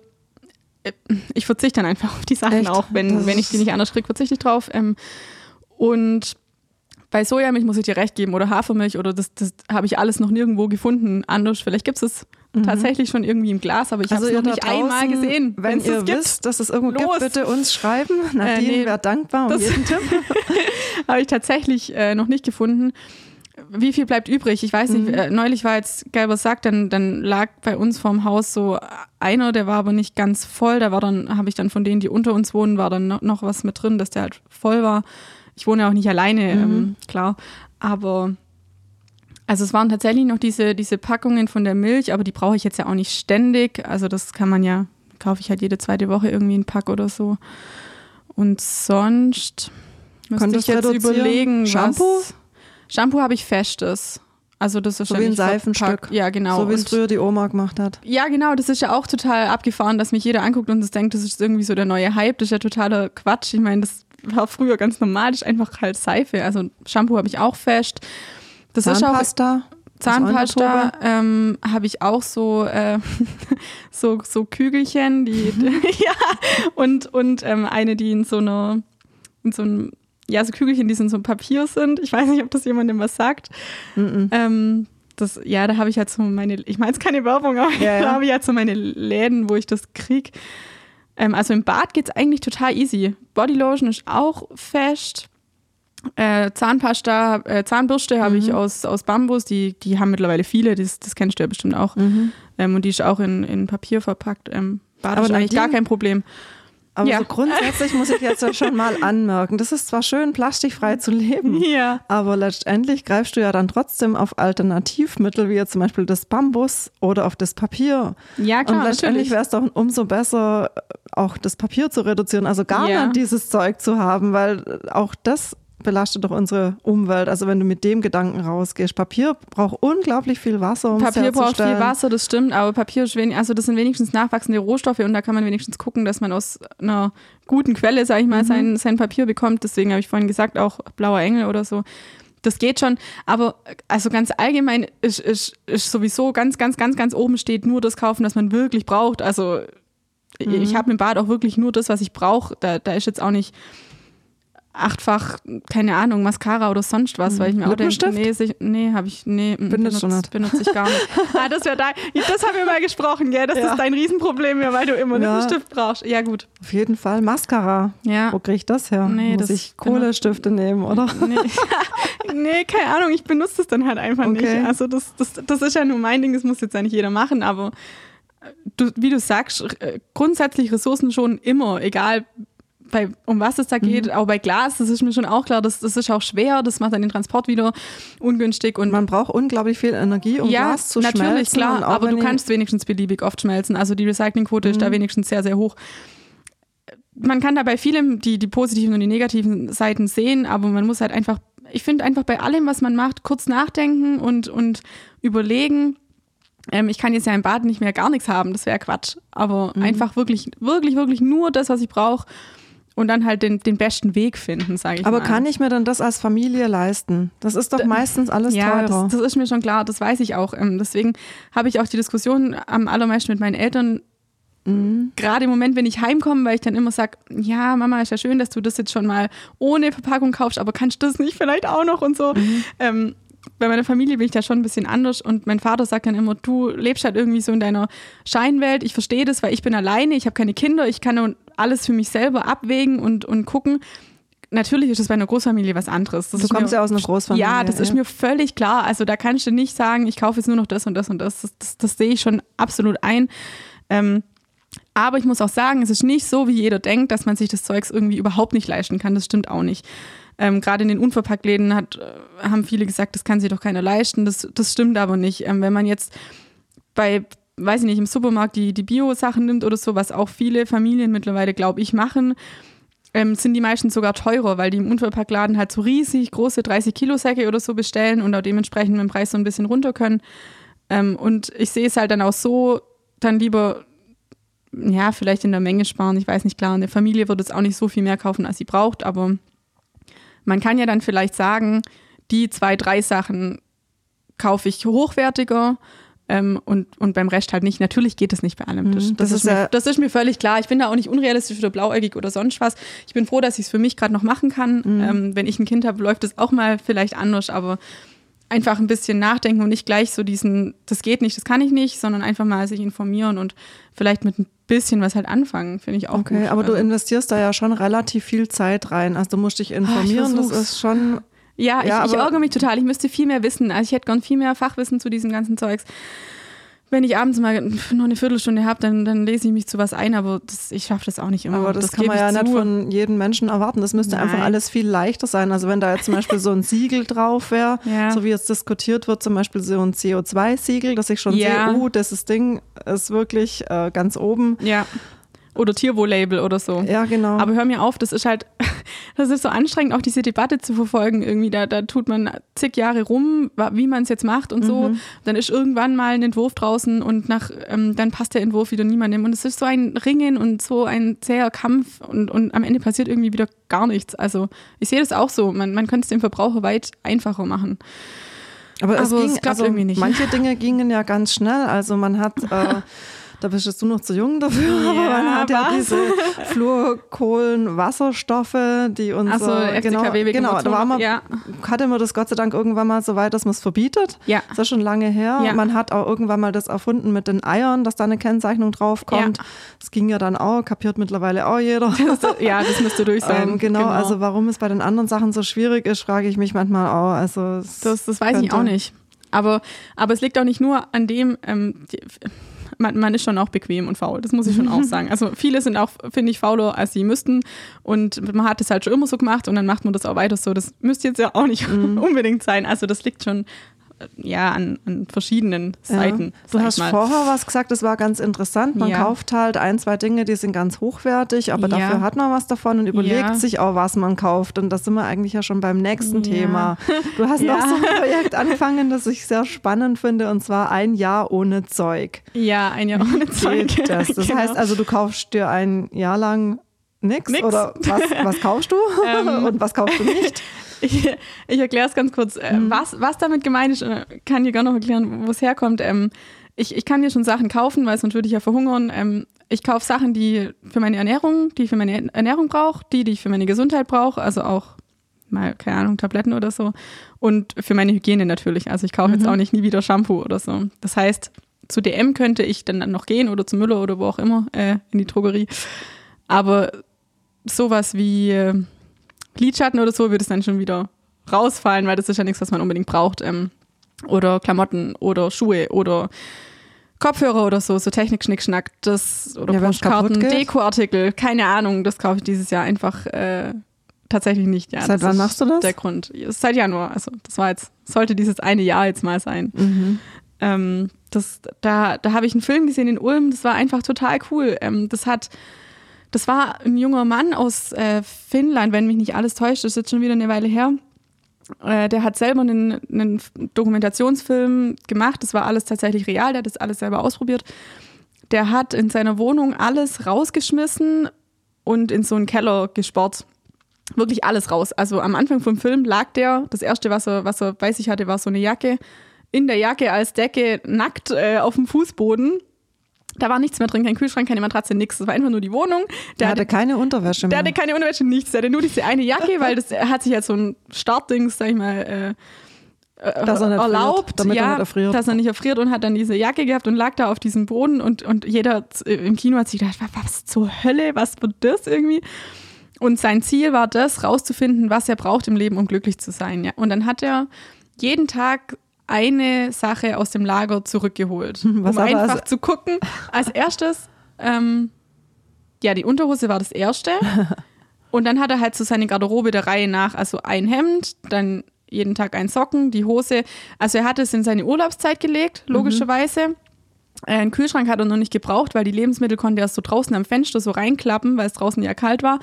äh, ich verzichte dann einfach auf die Sachen Echt? auch. Wenn, Das wenn ich die nicht anders kriege, verzichte ich drauf. Ähm, und bei Sojamilch muss ich dir recht geben oder Hafermilch oder das, das habe ich alles noch nirgendwo gefunden. Anders, vielleicht gibt es es tatsächlich schon irgendwie im Glas, aber ich habe es Mhm. Also noch nicht einmal draußen, gesehen. Wenn ihr das gibt. wisst, dass es irgendwo Los. gibt, bitte uns schreiben. Nadine nee, wäre dankbar um das- jeden Tipp. [LAUGHS] Habe ich tatsächlich äh, noch nicht gefunden. Wie viel bleibt übrig? Ich weiß nicht, Mhm. äh, neulich war jetzt Gelber Sack, dann, dann lag bei uns vorm Haus so einer, der war aber nicht ganz voll. Da war dann, habe ich dann von denen, die unter uns wohnen, war dann noch, noch was mit drin, dass der halt voll war. Ich wohne ja auch nicht alleine, Mhm. ähm, klar. Aber also es waren tatsächlich noch diese, diese Packungen von der Milch, aber die brauche ich jetzt ja auch nicht ständig. Also das kann man ja, kaufe ich halt jede zweite Woche irgendwie einen Pack oder so. Und sonst müsste Könntest ich jetzt überlegen, Shampoo? was... Shampoo habe ich festes. Also das ist So ja wie ein. Seifenstück. Ja, genau. So wie es früher die Oma gemacht hat. ja, genau, das ist ja auch total abgefahren, dass mich jeder anguckt und das denkt, das ist irgendwie so der neue Hype. Das ist ja totaler Quatsch. Ich meine, das war früher ganz normal, das ist einfach halt Seife. Also Shampoo habe ich auch fest. Das ist auch Zahnpasta. Zahnpasta ähm, habe ich auch so, äh, [LAUGHS] so, so Kügelchen, die, [LAUGHS] [LAUGHS] ja, und, und ähm, eine, die in so einer, in so einem, ja, so Kügelchen, die in so einem Papier sind. Ich weiß nicht, ob das jemandem was sagt. Ähm, das, ja, da habe ich halt so meine, ich meine, es keine Werbung, aber Ja, ja. da habe ich halt so meine Läden, wo ich das krieg. Ähm, also im Bad geht es eigentlich total easy. Bodylotion ist auch fest. Äh, Zahnpasta, äh, Zahnbürste habe Mhm. ich aus, aus Bambus, die, die haben mittlerweile viele, das, das kennst du ja bestimmt auch. Mhm. Ähm, und die ist auch in, in Papier verpackt. Ähm, Bad Aber eigentlich gar kein Problem. Aber Ja. so grundsätzlich muss ich jetzt ja schon mal [LAUGHS] anmerken, das ist zwar schön, plastikfrei zu leben, Ja. aber letztendlich greifst du ja dann trotzdem auf Alternativmittel, wie jetzt zum Beispiel das Bambus oder auf das Papier. Ja, klar, Und letztendlich wäre es doch umso besser, auch das Papier zu reduzieren, also gar Ja. nicht dieses Zeug zu haben, weil auch das belastet doch unsere Umwelt. Also wenn du mit dem Gedanken rausgehst, Papier braucht unglaublich viel Wasser, um Papier braucht viel. Wasser, das stimmt, aber Papier ist wenig, also das sind wenigstens nachwachsende Rohstoffe und da kann man wenigstens gucken, dass man aus einer guten Quelle, sage ich mal, sein, sein Papier bekommt. Deswegen habe ich vorhin gesagt, auch blauer Engel oder so. Das geht schon, aber also ganz allgemein ist, ist, ist sowieso ganz, ganz, ganz, ganz oben steht nur das kaufen, das man wirklich braucht. Also Ich habe im Bad auch wirklich nur das, was ich brauche. Da, da ist jetzt auch nicht achtfach, keine Ahnung, Mascara oder sonst was, weil ich mir auch denke, nee, sich, nee, habe ich, nee, mm, benutze, nicht. benutze ich gar nicht. [LAUGHS] ah, das wäre dein, das haben wir mal gesprochen, gell, dass Ja. das dein Riesenproblem wäre, weil du immer Ja. einen Stift brauchst. Ja, gut. Auf jeden Fall Mascara. Ja. Wo kriege ich das her? Nee, Muss das ich Kohlestifte nehmen, oder? Nee. [LAUGHS] nee, keine Ahnung, ich benutze das dann halt einfach Okay. nicht. Also das, das, das ist ja nur mein Ding, das muss jetzt ja nicht jeder machen, aber du, wie du sagst, äh, grundsätzlich Ressourcen schon immer, egal bei, um was es da geht, Mhm. auch bei Glas, das ist mir schon auch klar, das, das ist auch schwer, das macht dann den Transport wieder ungünstig und Man braucht unglaublich viel Energie, um ja, Glas zu natürlich, schmelzen. klar, und auch aber du kannst wenigstens beliebig oft schmelzen. Also die Recyclingquote ist Mhm. da wenigstens sehr, sehr hoch. Man kann da bei vielem die, die positiven und die negativen Seiten sehen, aber man muss halt einfach, ich finde einfach bei allem, was man macht, kurz nachdenken und, und überlegen. Ähm, ich kann jetzt ja im Bad nicht mehr gar nichts haben, das wäre Quatsch. Aber Mhm. einfach wirklich, wirklich, wirklich nur das, was ich brauche und dann halt den, den besten Weg finden, sage ich Aber mal. kann ich mir dann das als Familie leisten? Das ist doch meistens alles Ja, teurer. das, das ist mir schon klar, das weiß ich auch. Ähm, deswegen habe ich auch die Diskussion am allermeisten mit meinen Eltern. Mhm. Gerade im Moment, wenn ich heimkomme, weil ich dann immer sage, ja, Mama, ist ja schön, dass du das jetzt schon mal ohne Verpackung kaufst, aber kannst du das nicht vielleicht auch noch und so. Mhm. Ähm, bei meiner Familie bin ich da schon ein bisschen anders und mein Vater sagt dann immer, du lebst halt irgendwie so in deiner Scheinwelt. Ich verstehe das, weil ich bin alleine, ich habe keine Kinder, ich kann alles für mich selber abwägen und, und gucken. Natürlich ist es bei einer Großfamilie was anderes. Das Du ist kommst mir- ja aus einer Großfamilie, Ja, das ist ja. mir völlig klar. Also da kannst du nicht sagen, ich kaufe jetzt nur noch das und das und das. Das, das, das sehe ich schon absolut ein. Ähm, aber ich muss auch sagen, es ist nicht so, wie jeder denkt, dass man sich das Zeugs irgendwie überhaupt nicht leisten kann. Das stimmt auch nicht. Ähm, Gerade in den Unverpacktläden hat, äh, haben viele gesagt, das kann sich doch keiner leisten. Das, das stimmt aber nicht. Ähm, wenn man jetzt bei, weiß ich nicht, im Supermarkt die, die Bio-Sachen nimmt oder so, was auch viele Familien mittlerweile, glaube ich, machen, ähm, sind die meisten sogar teurer, weil die im Unverpacktladen halt so riesig große 30-Kilo-Säcke oder so bestellen und auch dementsprechend mit dem Preis so ein bisschen runter können. Ähm, und ich sehe es halt dann auch so, dann lieber, ja, vielleicht in der Menge sparen. Ich weiß nicht, klar, eine Familie wird jetzt auch nicht so viel mehr kaufen, als sie braucht, aber man kann ja dann vielleicht sagen, die zwei, drei Sachen kaufe ich hochwertiger ähm, und, und beim Rest halt nicht. Natürlich geht es nicht bei allem. Das, das, Mhm. Das ist, mir, das ist mir völlig klar. Ich bin da auch nicht unrealistisch oder blauäugig oder sonst was. Ich bin froh, dass ich es für mich gerade noch machen kann. Mhm. Ähm, wenn ich ein Kind habe, läuft es auch mal vielleicht anders, aber einfach ein bisschen nachdenken und nicht gleich so diesen, das geht nicht, das kann ich nicht, sondern einfach mal sich informieren und vielleicht mit ein bisschen was halt anfangen, finde ich auch Okay, gut. aber du Also- investierst da ja schon relativ viel Zeit rein. Also du musst dich informieren, das versuch's. ist schon. Ja, ich, Ja, ich aber- ärgere mich total. Ich müsste viel mehr wissen. Also ich hätte gern viel mehr Fachwissen zu diesem ganzen Zeugs. Wenn ich abends mal nur eine Viertelstunde habe, dann, dann lese ich mich zu was ein, aber das, ich schaffe das auch nicht immer. Aber das, kann gebe man ja nicht zu. von jedem Menschen erwarten. Das müsste einfach Nein. alles viel leichter sein. Also wenn da jetzt zum Beispiel so ein Siegel drauf wäre, [LAUGHS] Ja. so wie jetzt diskutiert wird, zum Beispiel so ein CO2-Siegel, dass ich schon Ja. sehe, uh, das Ding ist wirklich äh, ganz oben. Ja. Oder Tierwohl-Label oder so. Ja, genau. Aber hör mir auf, das ist halt, [LAUGHS] das ist so anstrengend, auch diese Debatte zu verfolgen. Irgendwie, da, da tut man zig Jahre rum, wie man es jetzt macht und so. Dann ist irgendwann mal ein Entwurf draußen und nach, ähm, dann passt der Entwurf wieder niemandem. Und es ist so ein Ringen und so ein zäher Kampf und, und am Ende passiert irgendwie wieder gar nichts. Also ich sehe das auch so. Man, man könnte es dem Verbraucher weit einfacher machen. Aber es, Aber ging, es also irgendwie nicht. manche Dinge gingen ja ganz schnell. Also man hat, [LAUGHS] äh, da bist du noch zu jung dafür, [LAUGHS] aber man hat ja was? diese Fluorkohlenwasserstoffe, die uns so, äh, genau, genau, da war man, Ja. hatte man das Gott sei Dank irgendwann mal so weit, dass man es verbietet. Ja. Das ist schon lange her. Ja. Man hat auch irgendwann mal das erfunden mit den Eiern, dass da eine Kennzeichnung drauf kommt. Ja. Das ging ja dann auch, kapiert mittlerweile auch jeder. [LAUGHS] ja, das müsste durch sein. Ähm, genau, also warum es bei den anderen Sachen so schwierig ist, frage ich mich manchmal auch. Also Das, das weiß ich auch nicht. Aber, aber es liegt auch nicht nur an dem, ähm, die, man, man ist schon auch bequem und faul, das muss ich schon auch [LAUGHS] sagen. Also viele sind auch, finde ich, fauler, als sie müssten. Und man hat es halt schon immer so gemacht und dann macht man das auch weiter so. Das müsste jetzt ja auch nicht Mhm. [LAUGHS] unbedingt sein. Also das liegt schon ja an, an verschiedenen Seiten. Du sag hast mal. vorher was gesagt, das war ganz interessant. Man Ja. kauft halt ein, zwei Dinge, die sind ganz hochwertig, aber Ja. dafür hat man was davon und überlegt Ja. sich auch, was man kauft. Und da sind wir eigentlich ja schon beim nächsten Ja. Thema. Du hast [LAUGHS] Ja. noch so ein Projekt angefangen, das ich sehr spannend finde, und zwar ein Jahr ohne Zeug. Ja, ein Jahr ohne Zeug. Das? Das Genau. heißt also, du kaufst dir ein Jahr lang nichts Nix. oder was, was kaufst du [LAUGHS] Ähm. und was kaufst du nicht? [LAUGHS] Ich, ich erkläre es ganz kurz. Äh, Mhm. Was, was damit gemeint ist, äh, kann dir gar noch erklären, wo es herkommt. Ähm, ich, ich kann mir schon Sachen kaufen, weil sonst würde ich ja verhungern. Ähm, ich kaufe Sachen, die für meine Ernährung, die ich für meine Ernährung brauche, die, die ich für meine Gesundheit brauche, also auch mal, keine Ahnung, Tabletten oder so. Und für meine Hygiene natürlich. Also ich kaufe jetzt auch nicht nie wieder Shampoo oder so. Das heißt, zu DM könnte ich dann noch gehen oder zu Müller oder wo auch immer, äh, in die Drogerie. Aber sowas wie äh, Lidschatten oder so würde es dann schon wieder rausfallen, weil das ist ja nichts, was man unbedingt braucht. Ähm, oder Klamotten oder Schuhe oder Kopfhörer oder so, so Technik, Schnickschnack, das oder Ja, Postkarten? Dekoartikel, keine Ahnung, das kaufe ich dieses Jahr einfach äh, tatsächlich nicht. Ja, Seit wann machst du das? Der Grund. Seit Januar, also das war jetzt, sollte dieses eine Jahr jetzt mal sein. Mhm. Ähm, das, da da habe ich einen Film gesehen in Ulm, das war einfach total cool. Ähm, das hat, das war ein junger Mann aus äh, Finnland, wenn mich nicht alles täuscht, das ist jetzt schon wieder eine Weile her. Äh, der hat selber einen, einen Dokumentationsfilm gemacht, das war alles tatsächlich real, der hat das alles selber ausprobiert. Der hat in seiner Wohnung alles rausgeschmissen und in so einen Keller gespart. Wirklich alles raus. Also am Anfang vom Film lag der, das erste, was er, was er bei sich hatte, war so eine Jacke. In der Jacke als Decke, nackt äh, auf dem Fußboden. Da war nichts mehr drin, kein Kühlschrank, keine Matratze, nichts. Das war einfach nur die Wohnung. Der hatte keine Unterwäsche Der mehr. hatte keine Unterwäsche, nichts. Der hatte nur diese eine Jacke, [LAUGHS] weil das er hat sich als so ein Startdings, sag ich mal, äh, äh, Dass er nicht erlaubt, friert, damit er ja, nicht erfriert. dass er nicht erfriert und hat dann diese Jacke gehabt und lag da auf diesem Boden und, und jeder äh, im Kino hat sich gedacht, was, was zur Hölle, was wird das irgendwie? Und sein Ziel war das, rauszufinden, was er braucht im Leben, um glücklich zu sein. Ja. Und dann hat er jeden Tag eine Sache aus dem Lager zurückgeholt, [LAUGHS] Was um einfach als- zu gucken. Als erstes, ähm, ja, die Unterhose war das erste. [LAUGHS] Und dann hat er halt so seine Garderobe der Reihe nach, also ein Hemd, dann jeden Tag ein Socken, die Hose. Also er hat es in seine Urlaubszeit gelegt, logischerweise. Äh, Einen Kühlschrank hat er noch nicht gebraucht, weil die Lebensmittel konnte er so draußen am Fenster so reinklappen, weil es draußen ja kalt war.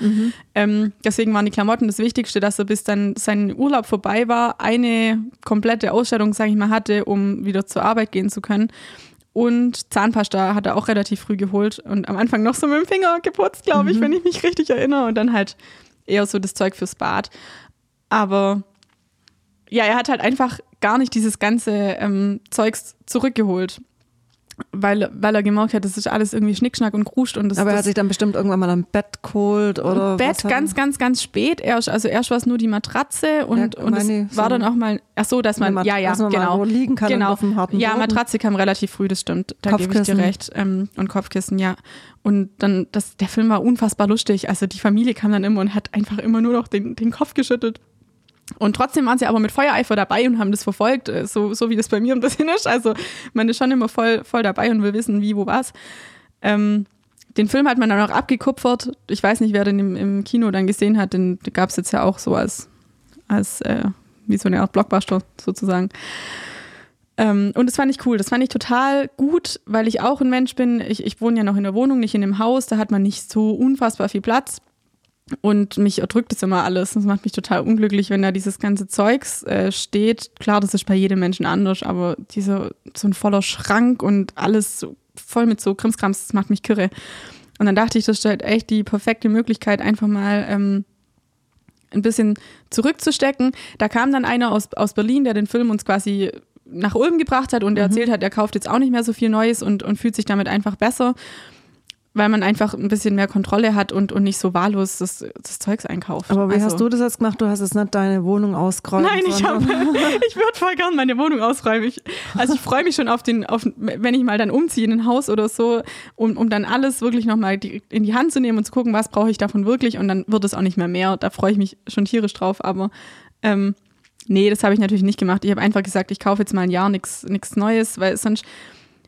Ähm, deswegen waren die Klamotten das Wichtigste, dass er bis dann sein Urlaub vorbei war, eine komplette Ausstattung, sage ich mal, hatte, um wieder zur Arbeit gehen zu können. Und Zahnpasta hat er auch relativ früh geholt und am Anfang noch so mit dem Finger geputzt, glaube ich, wenn ich mich richtig erinnere. Und dann halt eher so das Zeug fürs Bad. Aber ja, er hat halt einfach gar nicht dieses ganze ähm, Zeugs zurückgeholt. Weil, weil er gemerkt hat, das ist alles irgendwie Schnickschnack und Kruscht und das, Aber er hat sich dann bestimmt irgendwann mal ein Bett geholt oder Bett ganz, ganz, ganz spät. Erst, also erst war es nur die Matratze und, Ja, und es meine, war so dann auch mal, ach so, dass man, Mat- ja, ja, man genau. liegen kann genau. auf dem harten ja, Boden. Matratze kam relativ früh, das stimmt. Da gebe ich dir recht. Ähm, und Kopfkissen, ja. Und dann, das, der Film war unfassbar lustig. Also die Familie kam dann immer und hat einfach immer nur noch den, den Kopf geschüttelt. Und trotzdem waren sie aber mit Feuereifer dabei und haben das verfolgt, äh, so, so wie das bei mir ein bisschen ist. Also man ist schon immer voll, voll dabei und will wissen, wie, wo, was. Ähm, den Film hat man dann auch abgekupfert. Ich weiß nicht, wer den im, im Kino dann gesehen hat, den gab es jetzt ja auch so als, als äh, wie so eine Art Blockbuster sozusagen. Ähm, und das fand ich cool. Das fand ich total gut, weil ich auch ein Mensch bin. Ich, ich wohne ja noch in der Wohnung, nicht in einem Haus. Da hat man nicht so unfassbar viel Platz. Und mich erdrückt es immer alles. Das macht mich total unglücklich, wenn da dieses ganze Zeugs äh, steht. Klar, das ist bei jedem Menschen anders, aber dieser so ein voller Schrank und alles so voll mit so Krimskrams, das macht mich kirre. Und dann dachte ich, das ist halt echt die perfekte Möglichkeit, einfach mal ähm, ein bisschen zurückzustecken. Da kam dann einer aus, aus Berlin, der den Film uns quasi nach Ulm gebracht hat und der erzählt hat, er kauft jetzt auch nicht mehr so viel Neues und, und fühlt sich damit einfach besser, weil man einfach ein bisschen mehr Kontrolle hat und, und nicht so wahllos das, das Zeugs einkauft. Aber wie Also- hast du das jetzt gemacht? Du hast jetzt nicht deine Wohnung ausgeräumt. Nein, ich, hab, [LAUGHS] ich würde voll gern meine Wohnung ausräumen. Ich, also ich freue mich schon auf den, auf, wenn ich mal dann umziehe in ein Haus oder so, um, um dann alles wirklich nochmal die, in die Hand zu nehmen und zu gucken, was brauche ich davon wirklich und dann wird es auch nicht mehr mehr. Da freue ich mich schon tierisch drauf, aber ähm, nee, das habe ich natürlich nicht gemacht. Ich habe einfach gesagt, ich kaufe jetzt mal ein Jahr nichts Neues, weil sonst,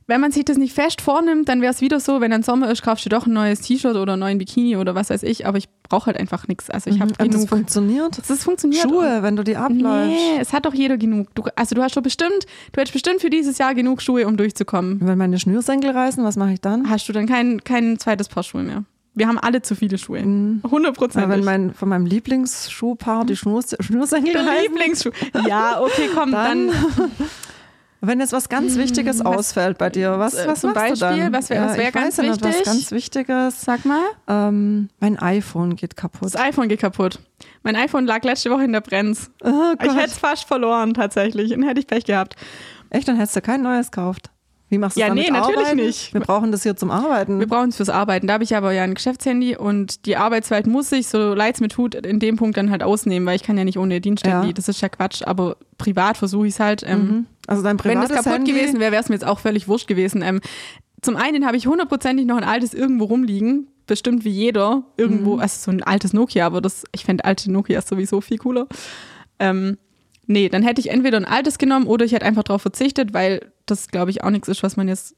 wenn man sich das nicht fest vornimmt, dann wäre es wieder so, wenn dann Sommer ist, kaufst du doch ein neues T-Shirt oder einen neuen Bikini oder was weiß ich, aber ich brauche halt einfach nichts. Also ich habe Und das genug. funktioniert. Das funktioniert. Schuhe, wenn du die abläufst. Nee, es hat doch jeder genug. Du, also du hast schon bestimmt, du hättest bestimmt für dieses Jahr genug Schuhe, um durchzukommen. Wenn meine Schnürsenkel reißen, was mache ich dann? Hast du dann kein, kein zweites Paar Schuhe mehr. Wir haben alle zu viele Schuhe. 100 Prozent. Ja, wenn mein, von meinem Lieblingsschuhpaar die Schnür, Schnürsenkel der reißen. Lieblingsschuh. Ja, okay, komm, dann. Dann- [LAUGHS] Wenn jetzt was ganz Wichtiges ausfällt bei dir, was, was zum machst du Beispiel? dann? Was wär- was wär ganz ja nicht, wichtig? was ganz Wichtiges. Sag mal. Ähm, mein iPhone geht kaputt. Das iPhone geht kaputt. Mein iPhone lag letzte Woche in der Brenz. Oh Ich hätte es fast verloren, tatsächlich. Und hätte ich Pech gehabt. Echt, dann hättest du kein neues gekauft. Wie machst du Ja, das nee, damit natürlich Arbeiten? nicht. Wir brauchen das hier zum Arbeiten. Wir brauchen es fürs Arbeiten. Da habe ich aber ja ein Geschäftshandy und die Arbeitswelt muss ich, so leid es mir tut, in dem Punkt dann halt ausnehmen, weil ich kann ja nicht ohne Diensthandy. Ja. Das ist ja Quatsch, aber privat versuche ich es halt. Ähm, Mhm. Also dein Wenn privates das kaputt Handy, gewesen wäre, wäre es mir jetzt auch völlig wurscht gewesen. Ähm, zum einen habe ich hundertprozentig noch ein altes irgendwo rumliegen. Bestimmt wie jeder. Irgendwo, Mhm. also so ein altes Nokia, aber das, ich fände alte Nokia sowieso viel cooler. Ähm, nee, dann hätte ich entweder ein altes genommen oder ich hätte einfach darauf verzichtet, weil das, glaube ich, auch nichts ist, was man jetzt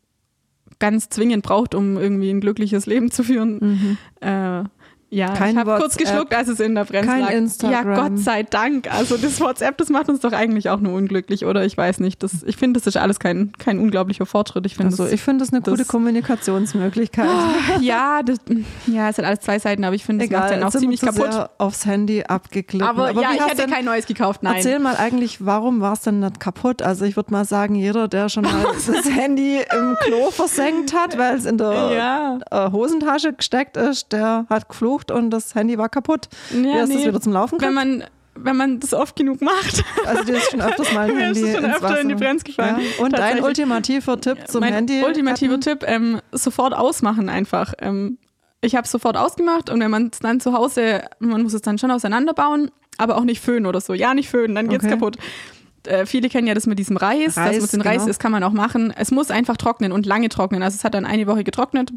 ganz zwingend braucht, um irgendwie ein glückliches Leben zu führen. Äh, ja. Kein ich habe kurz geschluckt, als es in der Bremse kein lag. Instagram. Ja, Gott sei Dank. Also das WhatsApp, das macht uns doch eigentlich auch nur unglücklich, oder? Ich weiß nicht. Das, ich finde, das ist alles kein, kein unglaublicher Fortschritt. Ich finde, also das, ich finde das eine gute das- Kommunikationsmöglichkeit. ja, das, ja, es hat alles zwei Seiten, aber ich finde, das macht dann auch ziemlich kaputt. aufs Handy abgeglitten. Aber, ja, wie ich hätte denn- kein neues gekauft, nein. Erzähl mal eigentlich, warum war es denn nicht kaputt? Also ich würde mal sagen, jeder, der schon mal [LAUGHS] das Handy im Klo versenkt hat, weil es in der Ja. äh, Hosentasche gesteckt ist, der hat geflucht und das Handy war kaputt. Wie Ja, hast du es nee. wieder zum Laufen wenn gekriegt? man, wenn man das oft genug macht. Also dir ist schon öfters mal [LAUGHS] ein Handy schon öfter Wasser. in die Brenz gefallen. Ja. Und dein ultimativer Tipp zum mein Handy? ultimativer? Tipp, ähm, sofort ausmachen einfach. Ähm, ich habe es sofort ausgemacht und wenn man es dann zu Hause, man muss es dann schon auseinanderbauen, aber auch nicht föhnen oder so. Ja, nicht föhnen, dann geht's Okay. kaputt. Äh, viele kennen ja das mit diesem Reis, Reis, dass man den Reis genau. ist, kann man auch machen. Es muss einfach trocknen und lange trocknen. Also es hat dann eine Woche getrocknet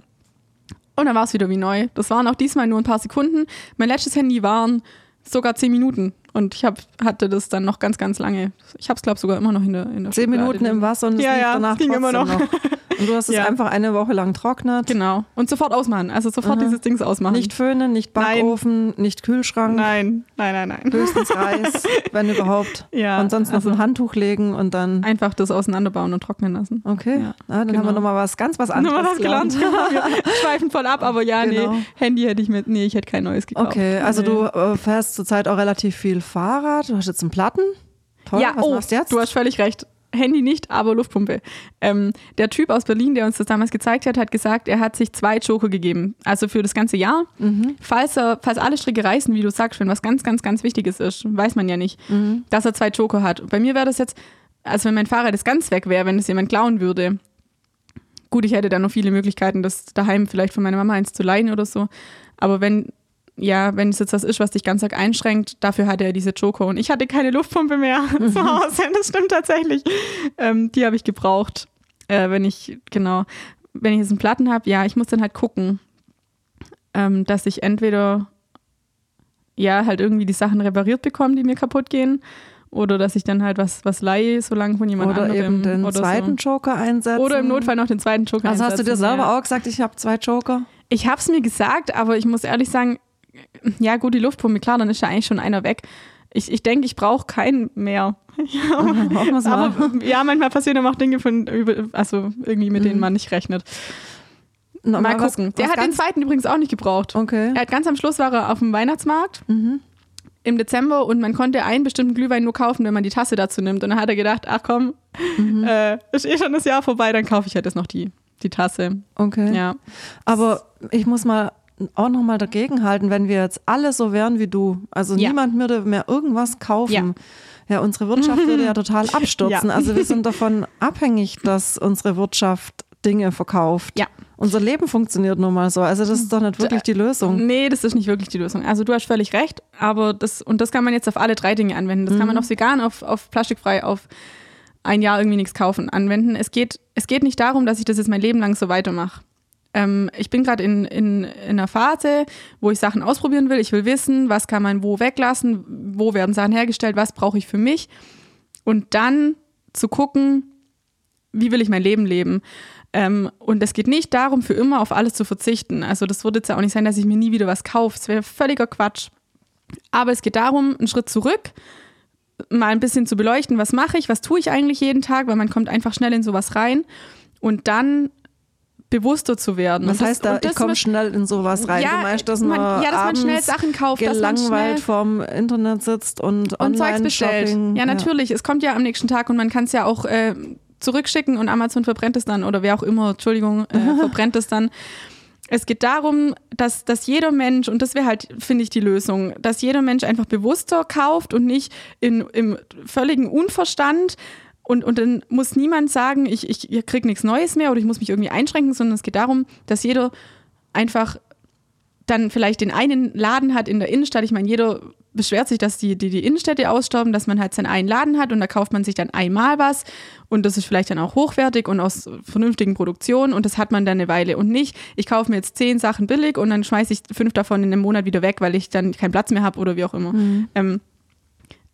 und dann war es wieder wie neu. Das waren auch diesmal nur ein paar Sekunden. Mein letztes Handy waren sogar zehn Minuten und ich hab, hatte das dann noch ganz, ganz lange. Ich habe es, glaube ich, sogar immer noch in der, in der Zehn Schublade Minuten im. Wasser und es Ja, ja, danach es ging immer trotzdem noch. Und du hast es [LAUGHS] Ja. einfach eine Woche lang trocknet. Genau. Und sofort ausmachen. Also sofort Aha. dieses Dings ausmachen. Nicht Föhnen, nicht Nein. Backofen, nicht Kühlschrank, Nein, nein, nein, nein. höchstens [LAUGHS] Reis, wenn überhaupt. Ja, und sonst noch also- ein Handtuch legen und dann. Einfach das auseinanderbauen und trocknen lassen. Okay, Ja, ah, dann genau. haben wir nochmal was ganz was anderes Nochmal was gelernt. [LAUGHS] Schweifen voll ab, aber ja, Genau. nee, Handy hätte ich mit, nee, ich hätte kein neues gekauft. Okay, also nee. du äh, fährst zurzeit auch relativ viel Fahrrad. Du hast jetzt einen Platten. Toll, ja, was oh, machst du jetzt? du hast völlig recht. Handy nicht, aber Luftpumpe. Ähm, der Typ aus Berlin, der uns das damals gezeigt hat, hat gesagt, er hat sich zwei Joker gegeben. Also für das ganze Jahr. Mhm. Falls, er, falls alle Stricke reißen, wie du sagst, wenn was ganz, ganz, ganz Wichtiges ist, weiß man ja nicht, Mhm. dass er zwei Joker hat. Bei mir wäre das jetzt, also wenn mein Fahrrad jetzt ganz weg wäre, wenn es jemand klauen würde. Gut, ich hätte dann noch viele Möglichkeiten, das daheim vielleicht von meiner Mama eins zu leihen oder so. Aber wenn, ja, wenn es jetzt was ist, was dich ganz arg einschränkt, dafür hatte er diese Joker. Und ich hatte keine Luftpumpe mehr [LAUGHS] zu Hause. Das stimmt tatsächlich. Ähm, die habe ich gebraucht. Äh, wenn ich, genau, wenn ich jetzt einen Platten habe, ja, ich muss dann halt gucken, ähm, dass ich entweder ja halt irgendwie die Sachen repariert bekomme, die mir kaputt gehen, oder dass ich dann halt was, was leihe, so lange von jemand oder anderem. eben den oder zweiten so. Joker einsetzen. Oder im Notfall noch den zweiten Joker Also hast du dir einsetzen, selber ja. auch gesagt, ich habe zwei Joker? Ich habe es mir gesagt, aber ich muss ehrlich sagen, ja gut, die Luftpumpe, klar, dann ist ja eigentlich schon einer weg. Ich, ich denke, ich brauche keinen mehr. [LAUGHS] Ja, mal. aber ja, manchmal passieren auch Dinge, von, also irgendwie mit denen man nicht rechnet. Mal was- gucken. Der was hat den zweiten übrigens auch nicht gebraucht. Okay. Er hat ganz am Schluss war er auf dem Weihnachtsmarkt Mhm. im Dezember und man konnte einen bestimmten Glühwein nur kaufen, wenn man die Tasse dazu nimmt. Und dann hat er gedacht, ach komm, Mhm. [LAUGHS] äh, ist eh schon das Jahr vorbei, dann kaufe ich halt jetzt noch die, die Tasse. Okay. Ja. Aber ich muss mal auch noch mal dagegen halten, wenn wir jetzt alle so wären wie du, also Ja. niemand würde mehr irgendwas kaufen. Ja. Ja, unsere Wirtschaft würde ja [LAUGHS] total abstürzen. Ja. Also wir sind davon abhängig, dass unsere Wirtschaft Dinge verkauft. Ja. Unser Leben funktioniert nun mal so. Also das ist doch nicht wirklich die Lösung. Nee, das ist nicht wirklich die Lösung. Also du hast völlig recht, aber das, und das kann man jetzt auf alle drei Dinge anwenden. Das Mhm. kann man auf vegan, auf, auf plastikfrei, auf ein Jahr irgendwie nichts kaufen anwenden. Es geht, es geht nicht darum, dass ich das jetzt mein Leben lang so weitermache. Ähm, ich bin gerade in, in, in einer Phase, wo ich Sachen ausprobieren will. Ich will wissen, was kann man wo weglassen, wo werden Sachen hergestellt, was brauche ich für mich. Und dann zu gucken, wie will ich mein Leben leben. Ähm, und es geht nicht darum, für immer auf alles zu verzichten. Also das wird jetzt ja auch nicht sein, dass ich mir nie wieder was kaufe. Das wäre völliger Quatsch. Aber es geht darum, einen Schritt zurück, mal ein bisschen zu beleuchten, was mache ich, was tue ich eigentlich jeden Tag, weil man kommt einfach schnell in sowas rein und dann bewusster zu werden. Was heißt da, ich komme schnell in sowas rein? Ja, du meinst, dass man- man, ja, dass man schnell Sachen kauft, dass man gelangweilt schnell- vorm Internet sitzt und, und Zeugs bestellt. Ja, natürlich. Es kommt ja am nächsten Tag und man kann es ja auch äh, zurückschicken und Amazon verbrennt es dann oder wer auch immer, Entschuldigung, äh, [LAUGHS] verbrennt es dann. Es geht darum, dass, dass jeder Mensch, und das wäre halt, finde ich, die Lösung, dass jeder Mensch einfach bewusster kauft und nicht in, im völligen Unverstand. Und, und dann muss niemand sagen, ich, ich, ich kriege nichts Neues mehr oder ich muss mich irgendwie einschränken, sondern es geht darum, dass jeder einfach dann vielleicht den einen Laden hat in der Innenstadt. Ich meine, jeder beschwert sich, dass die, die, die Innenstädte aussterben, dass man halt seinen einen Laden hat und da kauft man sich dann einmal was und das ist vielleicht dann auch hochwertig und aus vernünftigen Produktionen und das hat man dann eine Weile und nicht, ich kaufe mir jetzt zehn Sachen billig und dann schmeiße ich fünf davon in einem Monat wieder weg, weil ich dann keinen Platz mehr habe oder wie auch immer. Mhm. Ähm,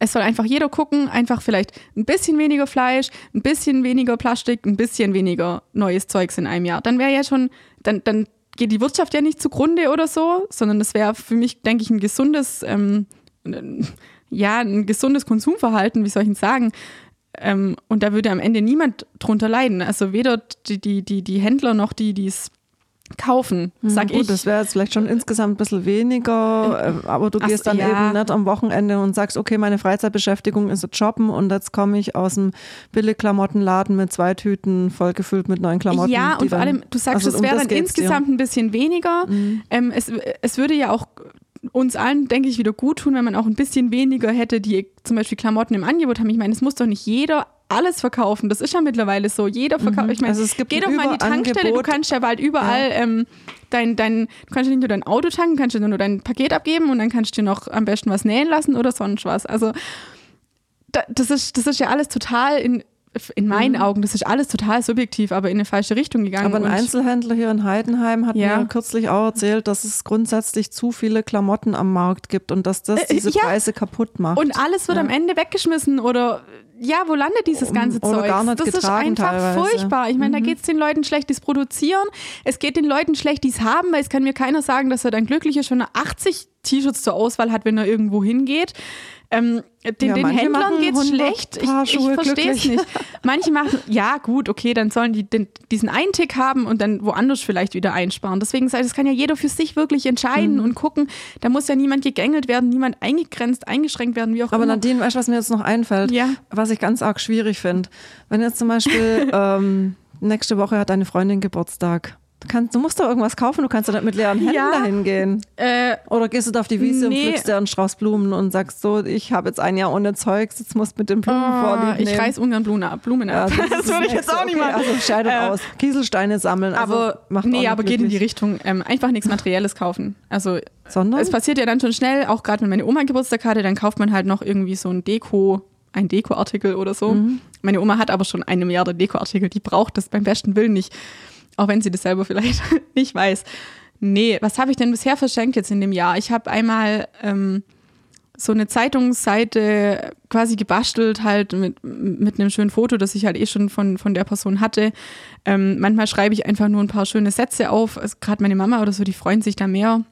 es soll einfach jeder gucken, einfach vielleicht ein bisschen weniger Fleisch, ein bisschen weniger Plastik, ein bisschen weniger neues Zeugs in einem Jahr. Dann wäre ja schon, dann, dann geht die Wirtschaft ja nicht zugrunde oder so, sondern das wäre für mich, denke ich, ein gesundes, ähm, ja, ein gesundes Konsumverhalten, wie soll ich denn sagen? Ähm, und da würde am Ende niemand drunter leiden. Also weder die, die, die, die Händler noch die, die es kaufen, hm, sag gut, ich. Das wäre jetzt vielleicht schon insgesamt ein bisschen weniger, äh, aber du Ach, gehst dann ja. eben nicht am Wochenende und sagst, okay, meine Freizeitbeschäftigung ist Jobben und jetzt komme ich aus dem Billigklamottenladen mit zwei Tüten vollgefüllt mit neuen Klamotten. Ja, und vor allem, du sagst, also es wäre um dann insgesamt dir. ein bisschen weniger. Mhm. Ähm, es, es würde ja auch uns allen, denke ich, wieder gut tun, wenn man auch ein bisschen weniger hätte, die zum Beispiel Klamotten im Angebot haben. Ich meine, es muss doch nicht jeder alles verkaufen. Das ist ja mittlerweile so. Jeder verkauft. Mhm. Ich meine, also es gibt geh doch mal in die Tankstelle. Du kannst ja bald überall ja. ähm, dein, dein, du kannst ja nicht nur dein Auto tanken, kannst ja nur dein Paket abgeben und dann kannst du dir noch am besten was nähen lassen oder sonst was. Also das ist, das ist ja alles total in, in meinen mhm. Augen, das ist alles total subjektiv, aber in eine falsche Richtung gegangen. Aber ein Einzelhändler hier in Heidenheim hat ja. mir kürzlich auch erzählt, dass es grundsätzlich zu viele Klamotten am Markt gibt und dass das äh, diese ja. Preise kaputt macht. Und alles wird ja. am Ende weggeschmissen oder ja, wo landet dieses ganze oder Zeug? Das ist einfach teilweise. furchtbar. Ich meine, mhm. da geht es den Leuten schlecht, die es produzieren. Es geht den Leuten schlecht, die es haben, weil es kann mir keiner sagen, dass er dann glücklich ist, schon 80 T-Shirts zur Auswahl hat, wenn er irgendwo hingeht. Ähm, den, ja, den Händlern geht es schlecht. Ich, ich verstehe es nicht. Manche machen, ja gut, okay, dann sollen die den, diesen Eintick haben und dann woanders vielleicht wieder einsparen. Deswegen das kann ja jeder für sich wirklich entscheiden mhm. und gucken. Da muss ja niemand gegängelt werden, niemand eingegrenzt, eingeschränkt werden, wie auch Aber immer. Aber Nadine, weißt du, was mir jetzt noch einfällt? Ja. Was ich ganz arg schwierig finde. Wenn jetzt zum Beispiel [LAUGHS] ähm, nächste Woche hat deine Freundin Geburtstag Du, kannst, du musst doch irgendwas kaufen, du kannst doch nicht mit leeren Händen ja, dahin gehen. Äh, Oder gehst du da auf die Wiese nee. und pflückst dir einen Strauß Blumen und sagst so, ich habe jetzt ein Jahr ohne Zeugs, jetzt musst du mit den Blumen oh, vorliegen. Ich reiß ungern Blumen ab. Blumen ab. Ja, das, [LAUGHS] das würde ich jetzt auch nicht machen. Also scheidet äh, aus. Kieselsteine sammeln. Also aber macht nee, aber geht in die Richtung, ähm, einfach nichts Materielles kaufen. Also Sondern? es passiert ja dann schon schnell, auch gerade wenn meine Oma Geburtstag hatte, dann kauft man halt noch irgendwie so ein Deko ein Dekoartikel oder so. Mhm. Meine Oma hat aber schon eine Milliarde Dekoartikel, die braucht das beim besten Willen nicht. Auch wenn sie das selber [LAUGHS] vielleicht nicht weiß. Nee, was habe ich denn bisher verschenkt jetzt in dem Jahr? Ich habe einmal ähm, so eine Zeitungsseite quasi gebastelt, halt mit, mit einem schönen Foto, das ich halt eh schon von, von der Person hatte. Ähm, manchmal schreibe ich einfach nur ein paar schöne Sätze auf. Also Gerade meine Mama oder so, die freuen sich da mehr,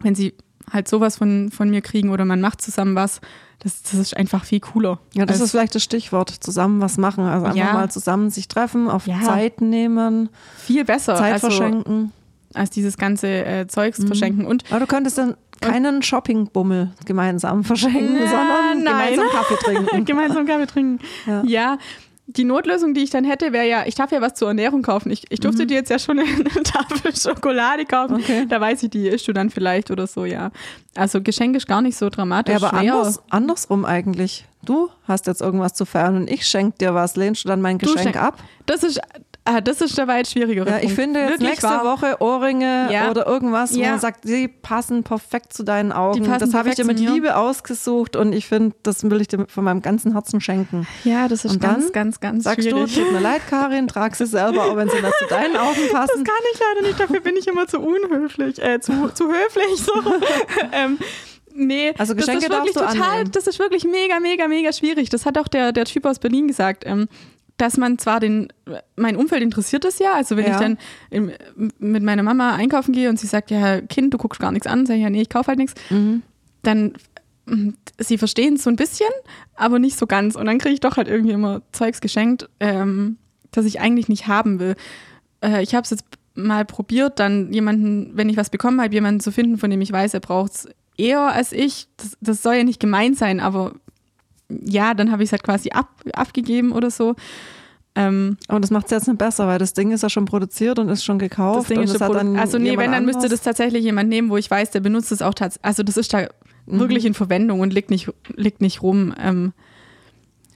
wenn sie halt sowas von, von mir kriegen oder man macht zusammen was. Das, das ist einfach viel cooler. Ja, das ist vielleicht das Stichwort. Zusammen was machen. Also einfach ja. mal zusammen sich treffen, auf ja. Zeit nehmen. Viel besser. Zeit also, verschenken. Als dieses ganze äh, Zeugs mhm. verschenken. Und, Aber du könntest dann keinen Shoppingbummel gemeinsam verschenken, Na, sondern nein. gemeinsam Kaffee trinken. [LAUGHS] gemeinsam Kaffee trinken. Ja. ja die Notlösung, die ich dann hätte, wäre ja, ich darf ja was zur Ernährung kaufen. Ich, ich durfte mhm. dir jetzt ja schon [LAUGHS] eine Tafel Schokolade kaufen. Okay. Da weiß ich, die isst du dann vielleicht oder so, ja. Also Geschenk ist gar nicht so dramatisch. Ja, aber anders, andersrum eigentlich. Du hast jetzt irgendwas zu feiern und ich schenke dir was. Lehnst du dann mein Geschenk ab? Das ist, Ah, das ist der weit schwierigere ja, Ich finde jetzt nächste wahr. Woche Ohrringe ja. oder irgendwas, wo ja. man sagt, sie passen perfekt zu deinen Augen. Das habe ich dir mit Liebe ausgesucht und ich finde, das will ich dir von meinem ganzen Herzen schenken. Ja, das ist und ganz, ganz, ganz sagst schwierig. du, tut mir leid, Karin, trag sie selber, auch wenn sie nicht zu deinen [LAUGHS] Augen passen. Das kann ich leider nicht, dafür bin ich immer zu unhöflich, äh, zu, zu höflich. So. [LAUGHS] ähm, Nee, also Geschenke das ist wirklich total, das ist wirklich mega, mega, mega schwierig. Das hat auch der, der Typ aus Berlin gesagt. Ähm, dass man zwar den, mein Umfeld interessiert es ja, also wenn ja. ich dann im, mit meiner Mama einkaufen gehe und sie sagt, ja, Kind, du guckst gar nichts an, sage ich, ja, nee, ich kaufe halt nichts, mhm. dann mm, sie verstehen es so ein bisschen, aber nicht so ganz. Und dann kriege ich doch halt irgendwie immer Zeugs geschenkt, ähm, das ich eigentlich nicht haben will. Äh, ich habe es jetzt mal probiert, dann jemanden, wenn ich was bekommen habe, jemanden zu finden, von dem ich weiß, er braucht es eher als ich. Das, das soll ja nicht gemein sein, aber ja, dann habe ich es halt quasi ab, abgegeben oder so. Ähm, Aber das macht es jetzt nicht besser, weil das Ding ist ja schon produziert und ist schon gekauft. das Ding und ist das schon dann Also nee, wenn, dann müsste anders. das tatsächlich jemand nehmen, wo ich weiß, der benutzt es auch tatsächlich. Also das ist da wirklich in Verwendung und liegt nicht, liegt nicht rum. Ähm,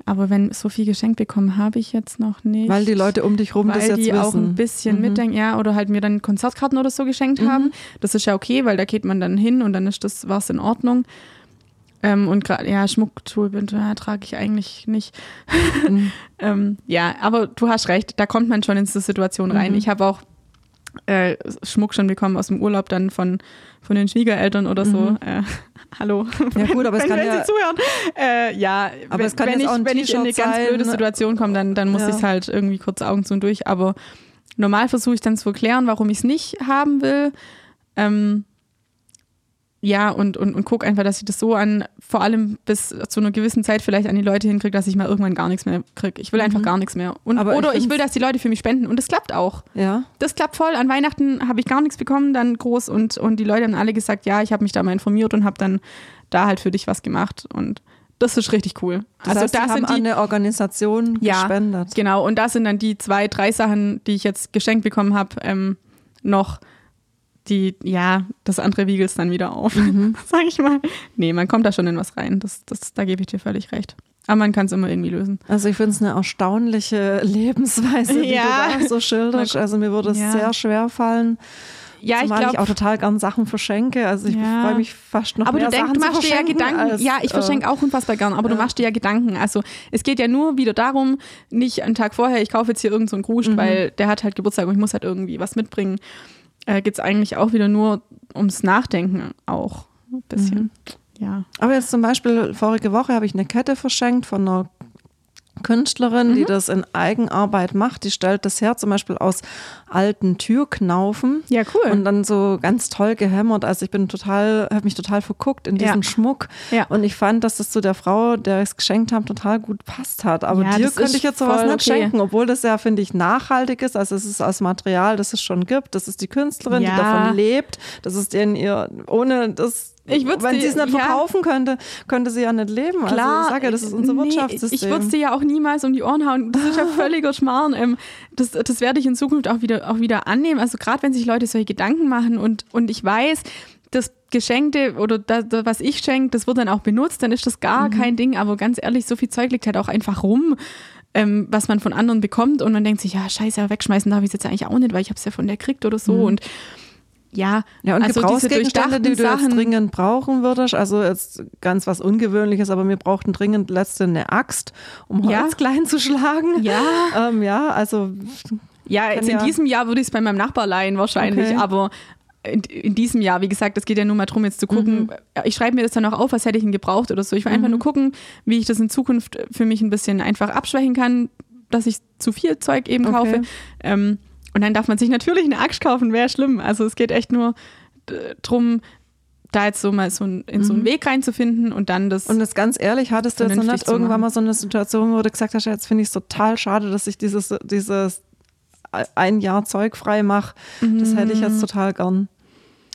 aber wenn so viel geschenkt bekommen, habe ich jetzt noch nicht. Weil die Leute um dich rum das weil jetzt die wissen. auch ein bisschen Mhm. mitdenken, ja, oder halt mir dann Konzertkarten oder so geschenkt haben. Das ist ja okay, weil da geht man dann hin und dann ist das, war es in Ordnung. Ähm, und gerade, ja, Schmucktoolbinde ja, trage ich eigentlich nicht. Mhm. [LAUGHS] ähm, ja, aber du hast recht, da kommt man schon in diese Situation rein. Mhm. Ich habe auch äh, Schmuck schon bekommen aus dem Urlaub dann von, von den Schwiegereltern oder so. Mhm. Äh, [LAUGHS] hallo. Ja, gut, aber es [LAUGHS] wenn, kann wenn ja- Sie zuhören. Äh, ja, Aber wenn, es kann wenn, ich, wenn ich in eine ganz sein. blöde Situation komme, dann, dann muss Ja. ich halt irgendwie kurz Augen zu und durch. Aber normal versuche ich dann zu erklären, warum ich es nicht haben will. Ähm, ja, und, und, und guck einfach, dass ich das so an, vor allem bis zu einer gewissen Zeit vielleicht an die Leute hinkriege, dass ich mal irgendwann gar nichts mehr kriege. Ich will einfach gar nichts mehr. Und, Mhm. Aber ich oder ich, find's- will, dass die Leute für mich spenden. Und das klappt auch. Ja. Das klappt voll. An Weihnachten habe ich gar nichts bekommen, dann groß. Und, und die Leute haben alle gesagt, ja, ich habe mich da mal informiert und habe dann da halt für dich was gemacht. Und das ist richtig cool. Das also heißt, da sind die, eine Organisation Ja, gespendet. Genau, und das sind dann die zwei, drei Sachen, die ich jetzt geschenkt bekommen habe, ähm, noch die, ja, das andere wiegelt es dann wieder auf, Mhm. [LAUGHS] sag ich mal. Nee, man kommt da schon in was rein, das, das, da gebe ich dir völlig recht. Aber man kann es immer irgendwie lösen. Also ich finde es eine erstaunliche Lebensweise, die Ja. du da so schilderst. [LAUGHS] Also mir würde es Ja. sehr schwer fallen, Ja, ich zumal ich, auch total gern Sachen verschenke. Also ich Ja. freue mich fast noch aber mehr du denkst, Sachen du machst dir ja Gedanken. als, ja, ich verschenke äh, auch unfassbar gern, aber du ja. machst dir ja Gedanken. Also es geht ja nur wieder darum, nicht einen Tag vorher, ich kaufe jetzt hier irgendeinen so einen Gruscht, Mhm. weil der hat halt Geburtstag und ich muss halt irgendwie was mitbringen. Äh, geht es eigentlich auch wieder nur ums Nachdenken auch ein bisschen. Mhm. Ja. Aber jetzt zum Beispiel, vorige Woche habe ich eine Kette verschenkt von einer Künstlerin, Mhm. die das in Eigenarbeit macht. Die stellt das her, zum Beispiel aus alten Türknaufen. Ja, cool. Und dann so ganz toll gehämmert. Also ich bin total, habe mich total verguckt in diesen Ja. Schmuck. Ja. Und ich fand, dass das zu der Frau, der ich es geschenkt habe, total gut passt hat. Aber Ja, dir könnte ich jetzt sowas nicht okay. schenken, obwohl das ja, finde ich, nachhaltig ist. Also es ist aus Material, das es schon gibt. Das ist die Künstlerin, Ja. die davon lebt. Das ist in ihr, ohne das, Ich würd's wenn sie es nicht ja. verkaufen könnte, könnte sie ja nicht leben. also ich sage das ist unser nee, Wirtschaftssystem. Ich würde es dir ja auch niemals um die Ohren hauen. Das ist ja [LAUGHS] völliger Schmarrn. Ähm, das, das werde ich in Zukunft auch wieder, auch wieder annehmen. Also gerade wenn sich Leute solche Gedanken machen und, und ich weiß, das Geschenkte oder das, was ich schenke, das wird dann auch benutzt, dann ist das gar kein Ding. Aber ganz ehrlich, so viel Zeug liegt halt auch einfach rum. Ähm, was man von anderen bekommt und man denkt sich, ja, scheiße, wegschmeißen darf ich es jetzt eigentlich auch nicht, weil ich habe es ja von der gekriegt oder so und ja, Ja, und also diese Gebrauchsgegenstände, die du durchdachten jetzt Sachen, dringend brauchen würdest, also jetzt ganz was Ungewöhnliches, aber wir brauchten dringend letzte eine Axt, um Holz Ja. klein zu schlagen. Ja. Ähm, ja, also Ja, jetzt ja- in diesem Jahr würde ich es bei meinem Nachbar leihen wahrscheinlich, Okay. aber in, in diesem Jahr, wie gesagt, es geht ja nur mal darum, jetzt zu gucken. Ich schreibe mir das dann auch auf, was hätte ich ihn gebraucht oder so. Ich will einfach nur gucken, wie ich das in Zukunft für mich ein bisschen einfach abschwächen kann, dass ich zu viel Zeug eben Okay. kaufe. Ähm, und dann darf man sich natürlich eine Axt kaufen, wäre schlimm. Also es geht echt nur äh, drum, da jetzt so mal so in so einen Weg reinzufinden und dann das. Und das ganz ehrlich, hattest du jetzt noch nicht irgendwann mal so eine Situation, wo du gesagt hast, jetzt finde ich es total schade, dass ich dieses, dieses ein Jahr Zeug frei mache. Das hätte ich Mhm. jetzt total gern.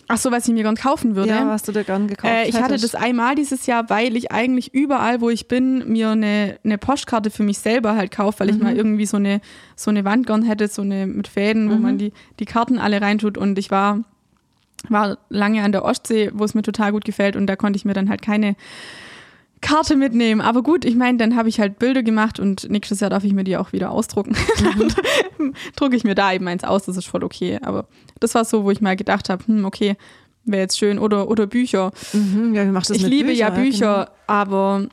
Ach so, was ich mir gern kaufen würde. Ja, was du dir gern gekauft Äh, ich hatte hättest. das einmal dieses Jahr, weil ich eigentlich überall, wo ich bin, mir eine, eine Postkarte für mich selber halt kaufe, weil ich Mhm. mal irgendwie so eine, so eine Wand gern hätte, so eine mit Fäden, wo Mhm. man die, die Karten alle reintut. Und ich war, war lange an der Ostsee, wo es mir total gut gefällt und da konnte ich mir dann halt keine Karte mitnehmen. Aber gut, ich meine, dann habe ich halt Bilder gemacht und nächstes Jahr darf ich mir die auch wieder ausdrucken. [LAUGHS] Dann [LAUGHS] drucke ich mir da eben eins aus, das ist voll okay. Aber das war so, wo ich mal gedacht habe, hm, okay, wäre jetzt schön. Oder, oder Bücher Mhm, ja, ich liebe ja Büchern? Bücher, genau. aber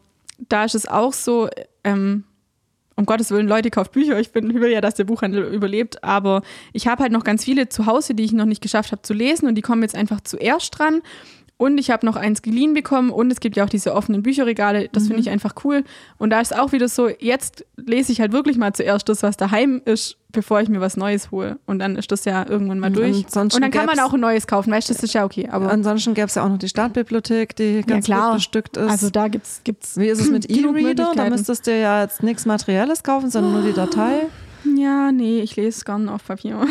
da ist es auch so, ähm, um Gottes Willen, Leute, kauft Bücher. Ich bin, will ja, dass der Buchhandel überlebt, aber ich habe halt noch ganz viele zu Hause, die ich noch nicht geschafft habe zu lesen und die kommen jetzt einfach zuerst dran. Und ich habe noch eins geliehen bekommen und es gibt ja auch diese offenen Bücherregale. Das Mhm. finde ich einfach cool. Und da ist auch wieder so, jetzt lese ich halt wirklich mal zuerst das, was daheim ist, bevor ich mir was Neues hole. Und dann ist das ja irgendwann mal Und durch. ansonsten Und dann kann man auch ein neues kaufen. Weißt du, das ist ja okay. Aber Ansonsten gäbe es ja auch noch die Stadtbibliothek, die ganz klar. gut bestückt ist. also da gibt's, gibt's Wie ist es mit E-Reader? Da müsstest du ja jetzt nichts Materielles kaufen, sondern nur die Datei. Ja, nee, ich lese gern auf Papier. [LAUGHS]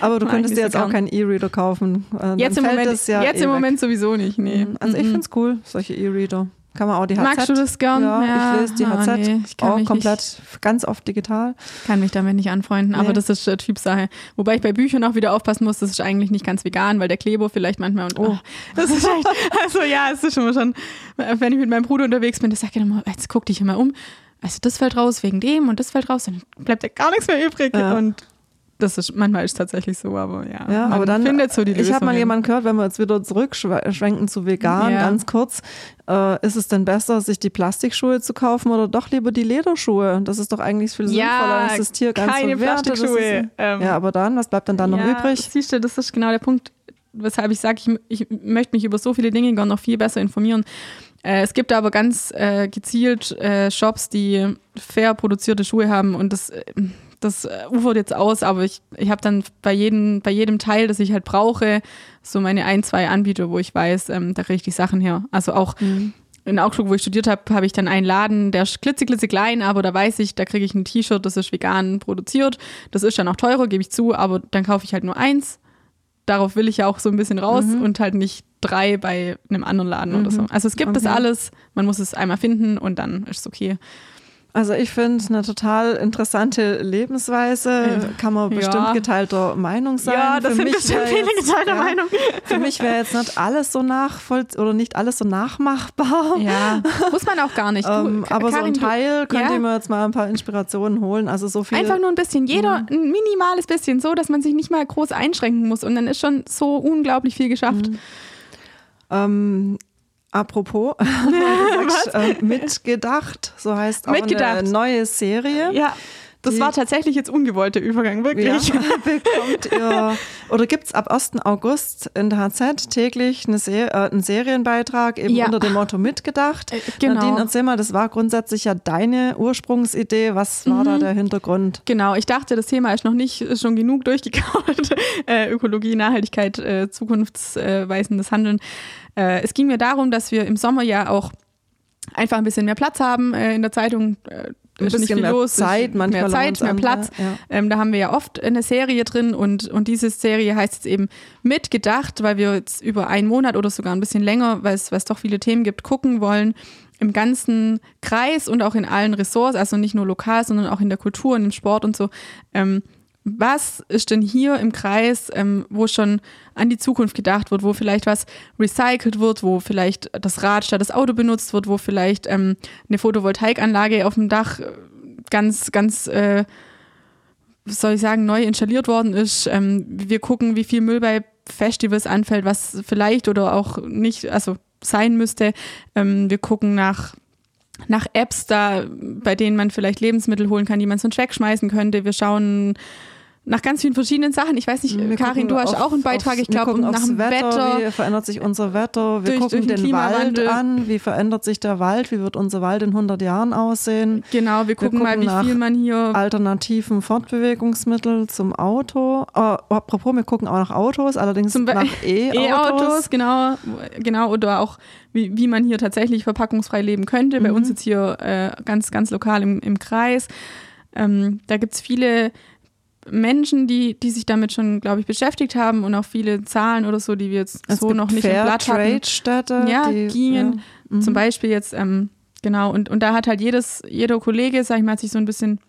Aber du Mag könntest ich dir jetzt auch keinen E-Reader kaufen. Äh, Jetzt, im Moment, ja jetzt eh im. Moment sowieso nicht, nee. Also ich Mhm. finde es cool, solche E-Reader. Kann man auch die HZ. Magst du das gern? Ja, Ja, ich lese die ah, HZ nee, ich auch komplett, ganz oft digital. Kann mich damit nicht anfreunden, aber Nee. das ist äh, Typsache. Wobei ich bei Büchern auch wieder aufpassen muss, das ist eigentlich nicht ganz vegan, weil der Kleber vielleicht manchmal und Oh. oh. das ist echt, [LAUGHS] also ja, es ist schon mal schon, wenn ich mit meinem Bruder unterwegs bin, das sagt er immer, jetzt guck dich immer um. Also das fällt raus wegen dem und das fällt raus, dann bleibt ja gar nichts mehr übrig. Ja. Und das ist manchmal ist es tatsächlich so, aber ja. Ja, aber dann, findet so die ich habe mal jemanden gehört, wenn wir jetzt wieder zurückschwenken zu vegan, Ja. ganz kurz, äh, ist es denn besser, sich die Plastikschuhe zu kaufen oder doch lieber die Lederschuhe? Das ist doch eigentlich viel Ja, sinnvoller, als das Tier ganz keine verwertet. Plastikschuhe. Ähm, ja, aber dann, was bleibt denn dann noch übrig? Siehst du, das ist genau der Punkt, weshalb ich sage, ich, ich möchte mich über so viele Dinge gerne noch viel besser informieren. Äh, es gibt aber ganz äh, gezielt äh, Shops, die fair produzierte Schuhe haben und das, äh, das äh, ufert jetzt aus, aber ich, ich habe dann bei jedem, bei jedem Teil, das ich halt brauche, so meine ein, zwei Anbieter, wo ich weiß, ähm, da kriege ich die Sachen her. Also auch in Augsburg, wo ich studiert habe, habe ich dann einen Laden, der ist klitzeklitzeklein, klein, aber da weiß ich, da kriege ich ein T-Shirt, das ist vegan produziert. Das ist dann auch teurer, gebe ich zu, aber dann kaufe ich halt nur eins. Darauf will ich ja auch so ein bisschen raus und halt nicht drei bei einem anderen Laden oder so. Also es gibt das Okay. alles, man muss es einmal finden und dann ist es okay. Also ich finde eine total interessante Lebensweise, kann man Ja. bestimmt geteilter Meinung sein. Für mich wär jetzt- ja, Für mich wäre jetzt nicht alles so nachvoll oder nicht alles so nachmachbar. Ja, muss man auch gar nicht. Ähm, aber so Karin, ein du- Teil könnt ja. ihr mir jetzt mal ein paar Inspirationen holen. Also so viel. Einfach nur ein bisschen, jeder ein minimales bisschen, so dass man sich nicht mal groß einschränken muss und dann ist schon so unglaublich viel geschafft. Ähm, apropos, [LAUGHS] [LAUGHS] sagst, äh, mitgedacht, so heißt auch Mitgedacht. eine neue Serie. Ja, das war tatsächlich jetzt ungewollte Übergang, wirklich. Ja, [LAUGHS] bekommt ihr, oder gibt es ab 1. August in der HZ täglich eine Se äh, einen Serienbeitrag eben Ja. unter dem Motto mitgedacht. Äh, genau. Nadine, erzähl mal, das war grundsätzlich ja deine Ursprungsidee. Was war Mhm. da der Hintergrund? Genau, ich dachte, das Thema ist noch nicht schon genug durchgekaut. [LAUGHS] äh, Ökologie, Nachhaltigkeit, äh, zukunftsweisendes Handeln. Äh, es ging mir darum, dass wir im Sommer ja auch einfach ein bisschen mehr Platz haben äh, in der Zeitung. Äh, Ein ist bisschen mehr los, Zeit, manchmal mehr Zeit, mehr andere, Platz. ja. Ähm, da haben wir ja oft eine Serie drin und, und diese Serie heißt jetzt eben mitgedacht, weil wir jetzt über einen Monat oder sogar ein bisschen länger, weil es weil es doch viele Themen gibt, gucken wollen im ganzen Kreis und auch in allen Ressorts, also nicht nur lokal, sondern auch in der Kultur und im Sport und so. Ähm, was ist denn hier im Kreis, ähm, wo schon an die Zukunft gedacht wird, wo vielleicht was recycelt wird, wo vielleicht das Rad statt das Auto benutzt wird, wo vielleicht ähm, eine Photovoltaikanlage auf dem Dach äh, ganz, ganz, äh, soll ich sagen, neu installiert worden ist. Ähm, wir gucken, wie viel Müll bei Festivals anfällt, was vielleicht oder auch nicht, also sein müsste. Ähm, wir gucken nach nach Apps da, bei denen man vielleicht Lebensmittel holen kann, die man sonst wegschmeißen könnte. Wir schauen nach ganz vielen verschiedenen Sachen. Ich weiß nicht, Wir Karin, du hast auf- auch einen Beitrag, aufs- ich glaube, wir nach dem Wetter. Wie verändert sich unser Wetter? Wir Durch- gucken durch den den Wald an. Wie verändert sich der Wald? Wie wird unser Wald in 100 Jahren aussehen? Genau, wir gucken, mal, gucken wie nach viel man hier. Alternativen Fortbewegungsmittel zum Auto. Oh, apropos, wir gucken auch nach Autos, allerdings Zum nach [LAUGHS] E-Autos. E-Autos, genau, genau, oder auch wie, wie man hier tatsächlich verpackungsfrei leben könnte. Mhm. Bei uns jetzt hier äh, ganz, ganz lokal im, im Kreis. Ähm, da gibt es viele Menschen, die, die sich damit schon, glaube ich, beschäftigt haben und auch viele Zahlen oder so, die wir jetzt Es so noch nicht im Blatt hatten. Fairtrade-Städte. Ja, die, gingen. ja. Mhm. Zum Beispiel jetzt, ähm, genau, und, und da hat halt jedes, jeder Kollege, sag ich mal, hat sich so ein bisschen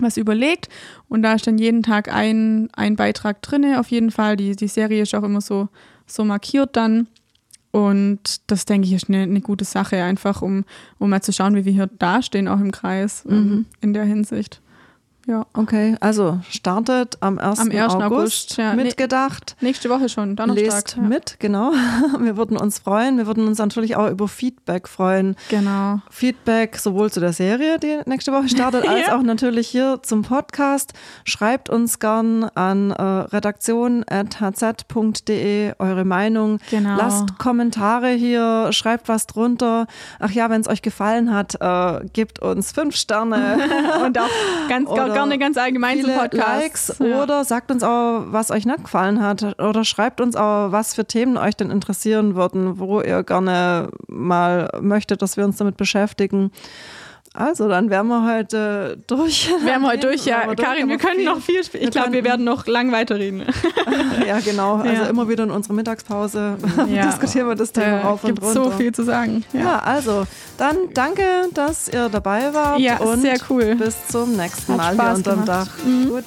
was überlegt und da ist dann jeden Tag ein, ein Beitrag drinne, auf jeden Fall. Die, die Serie ist auch immer so, so markiert dann. Und das, denke ich, ist eine, eine gute Sache, einfach um, um mal zu schauen, wie wir hier dastehen, auch im Kreis, Mhm. ähm, in der Hinsicht. Ja. Okay, also startet am 1. Am 1. August, August, ja. Mitgedacht. Nächste Woche schon, Donnerstag. Lest ja. mit, genau. [LAUGHS] Wir würden uns freuen. Wir würden uns natürlich auch über Feedback freuen. Genau. Feedback sowohl zu der Serie, die nächste Woche startet, [LAUGHS] als Ja. auch natürlich hier zum Podcast. Schreibt uns gern an äh, redaktion.hz.de eure Meinung. Genau. Lasst Kommentare hier, schreibt was drunter. Ach ja, wenn es euch gefallen hat, äh, gebt uns fünf Sterne. [LAUGHS] Und auch ganz, Oder gerne ganz allgemein zum Podcast. Likes Ja. oder sagt uns auch, was euch nicht gefallen hat oder schreibt uns auch, was für Themen euch denn interessieren würden, wo ihr gerne mal möchtet, dass wir uns damit beschäftigen. Also, dann wären wir heute durch. [LAUGHS] Wären wir heute durch, ja. Karin, wir können viel, noch viel Ich glaube, wir werden noch lang weiterreden. [LAUGHS] ja, genau. [LAUGHS] Also ja. immer wieder in unserer Mittagspause ja. diskutieren wir das Thema äh, auf und runter. so viel zu sagen. Ja. ja. also, dann danke, dass ihr dabei wart. Ja, und sehr cool. Bis zum nächsten Hat Mal Spaß hier unterm gemacht. Dach. Mhm. Gut.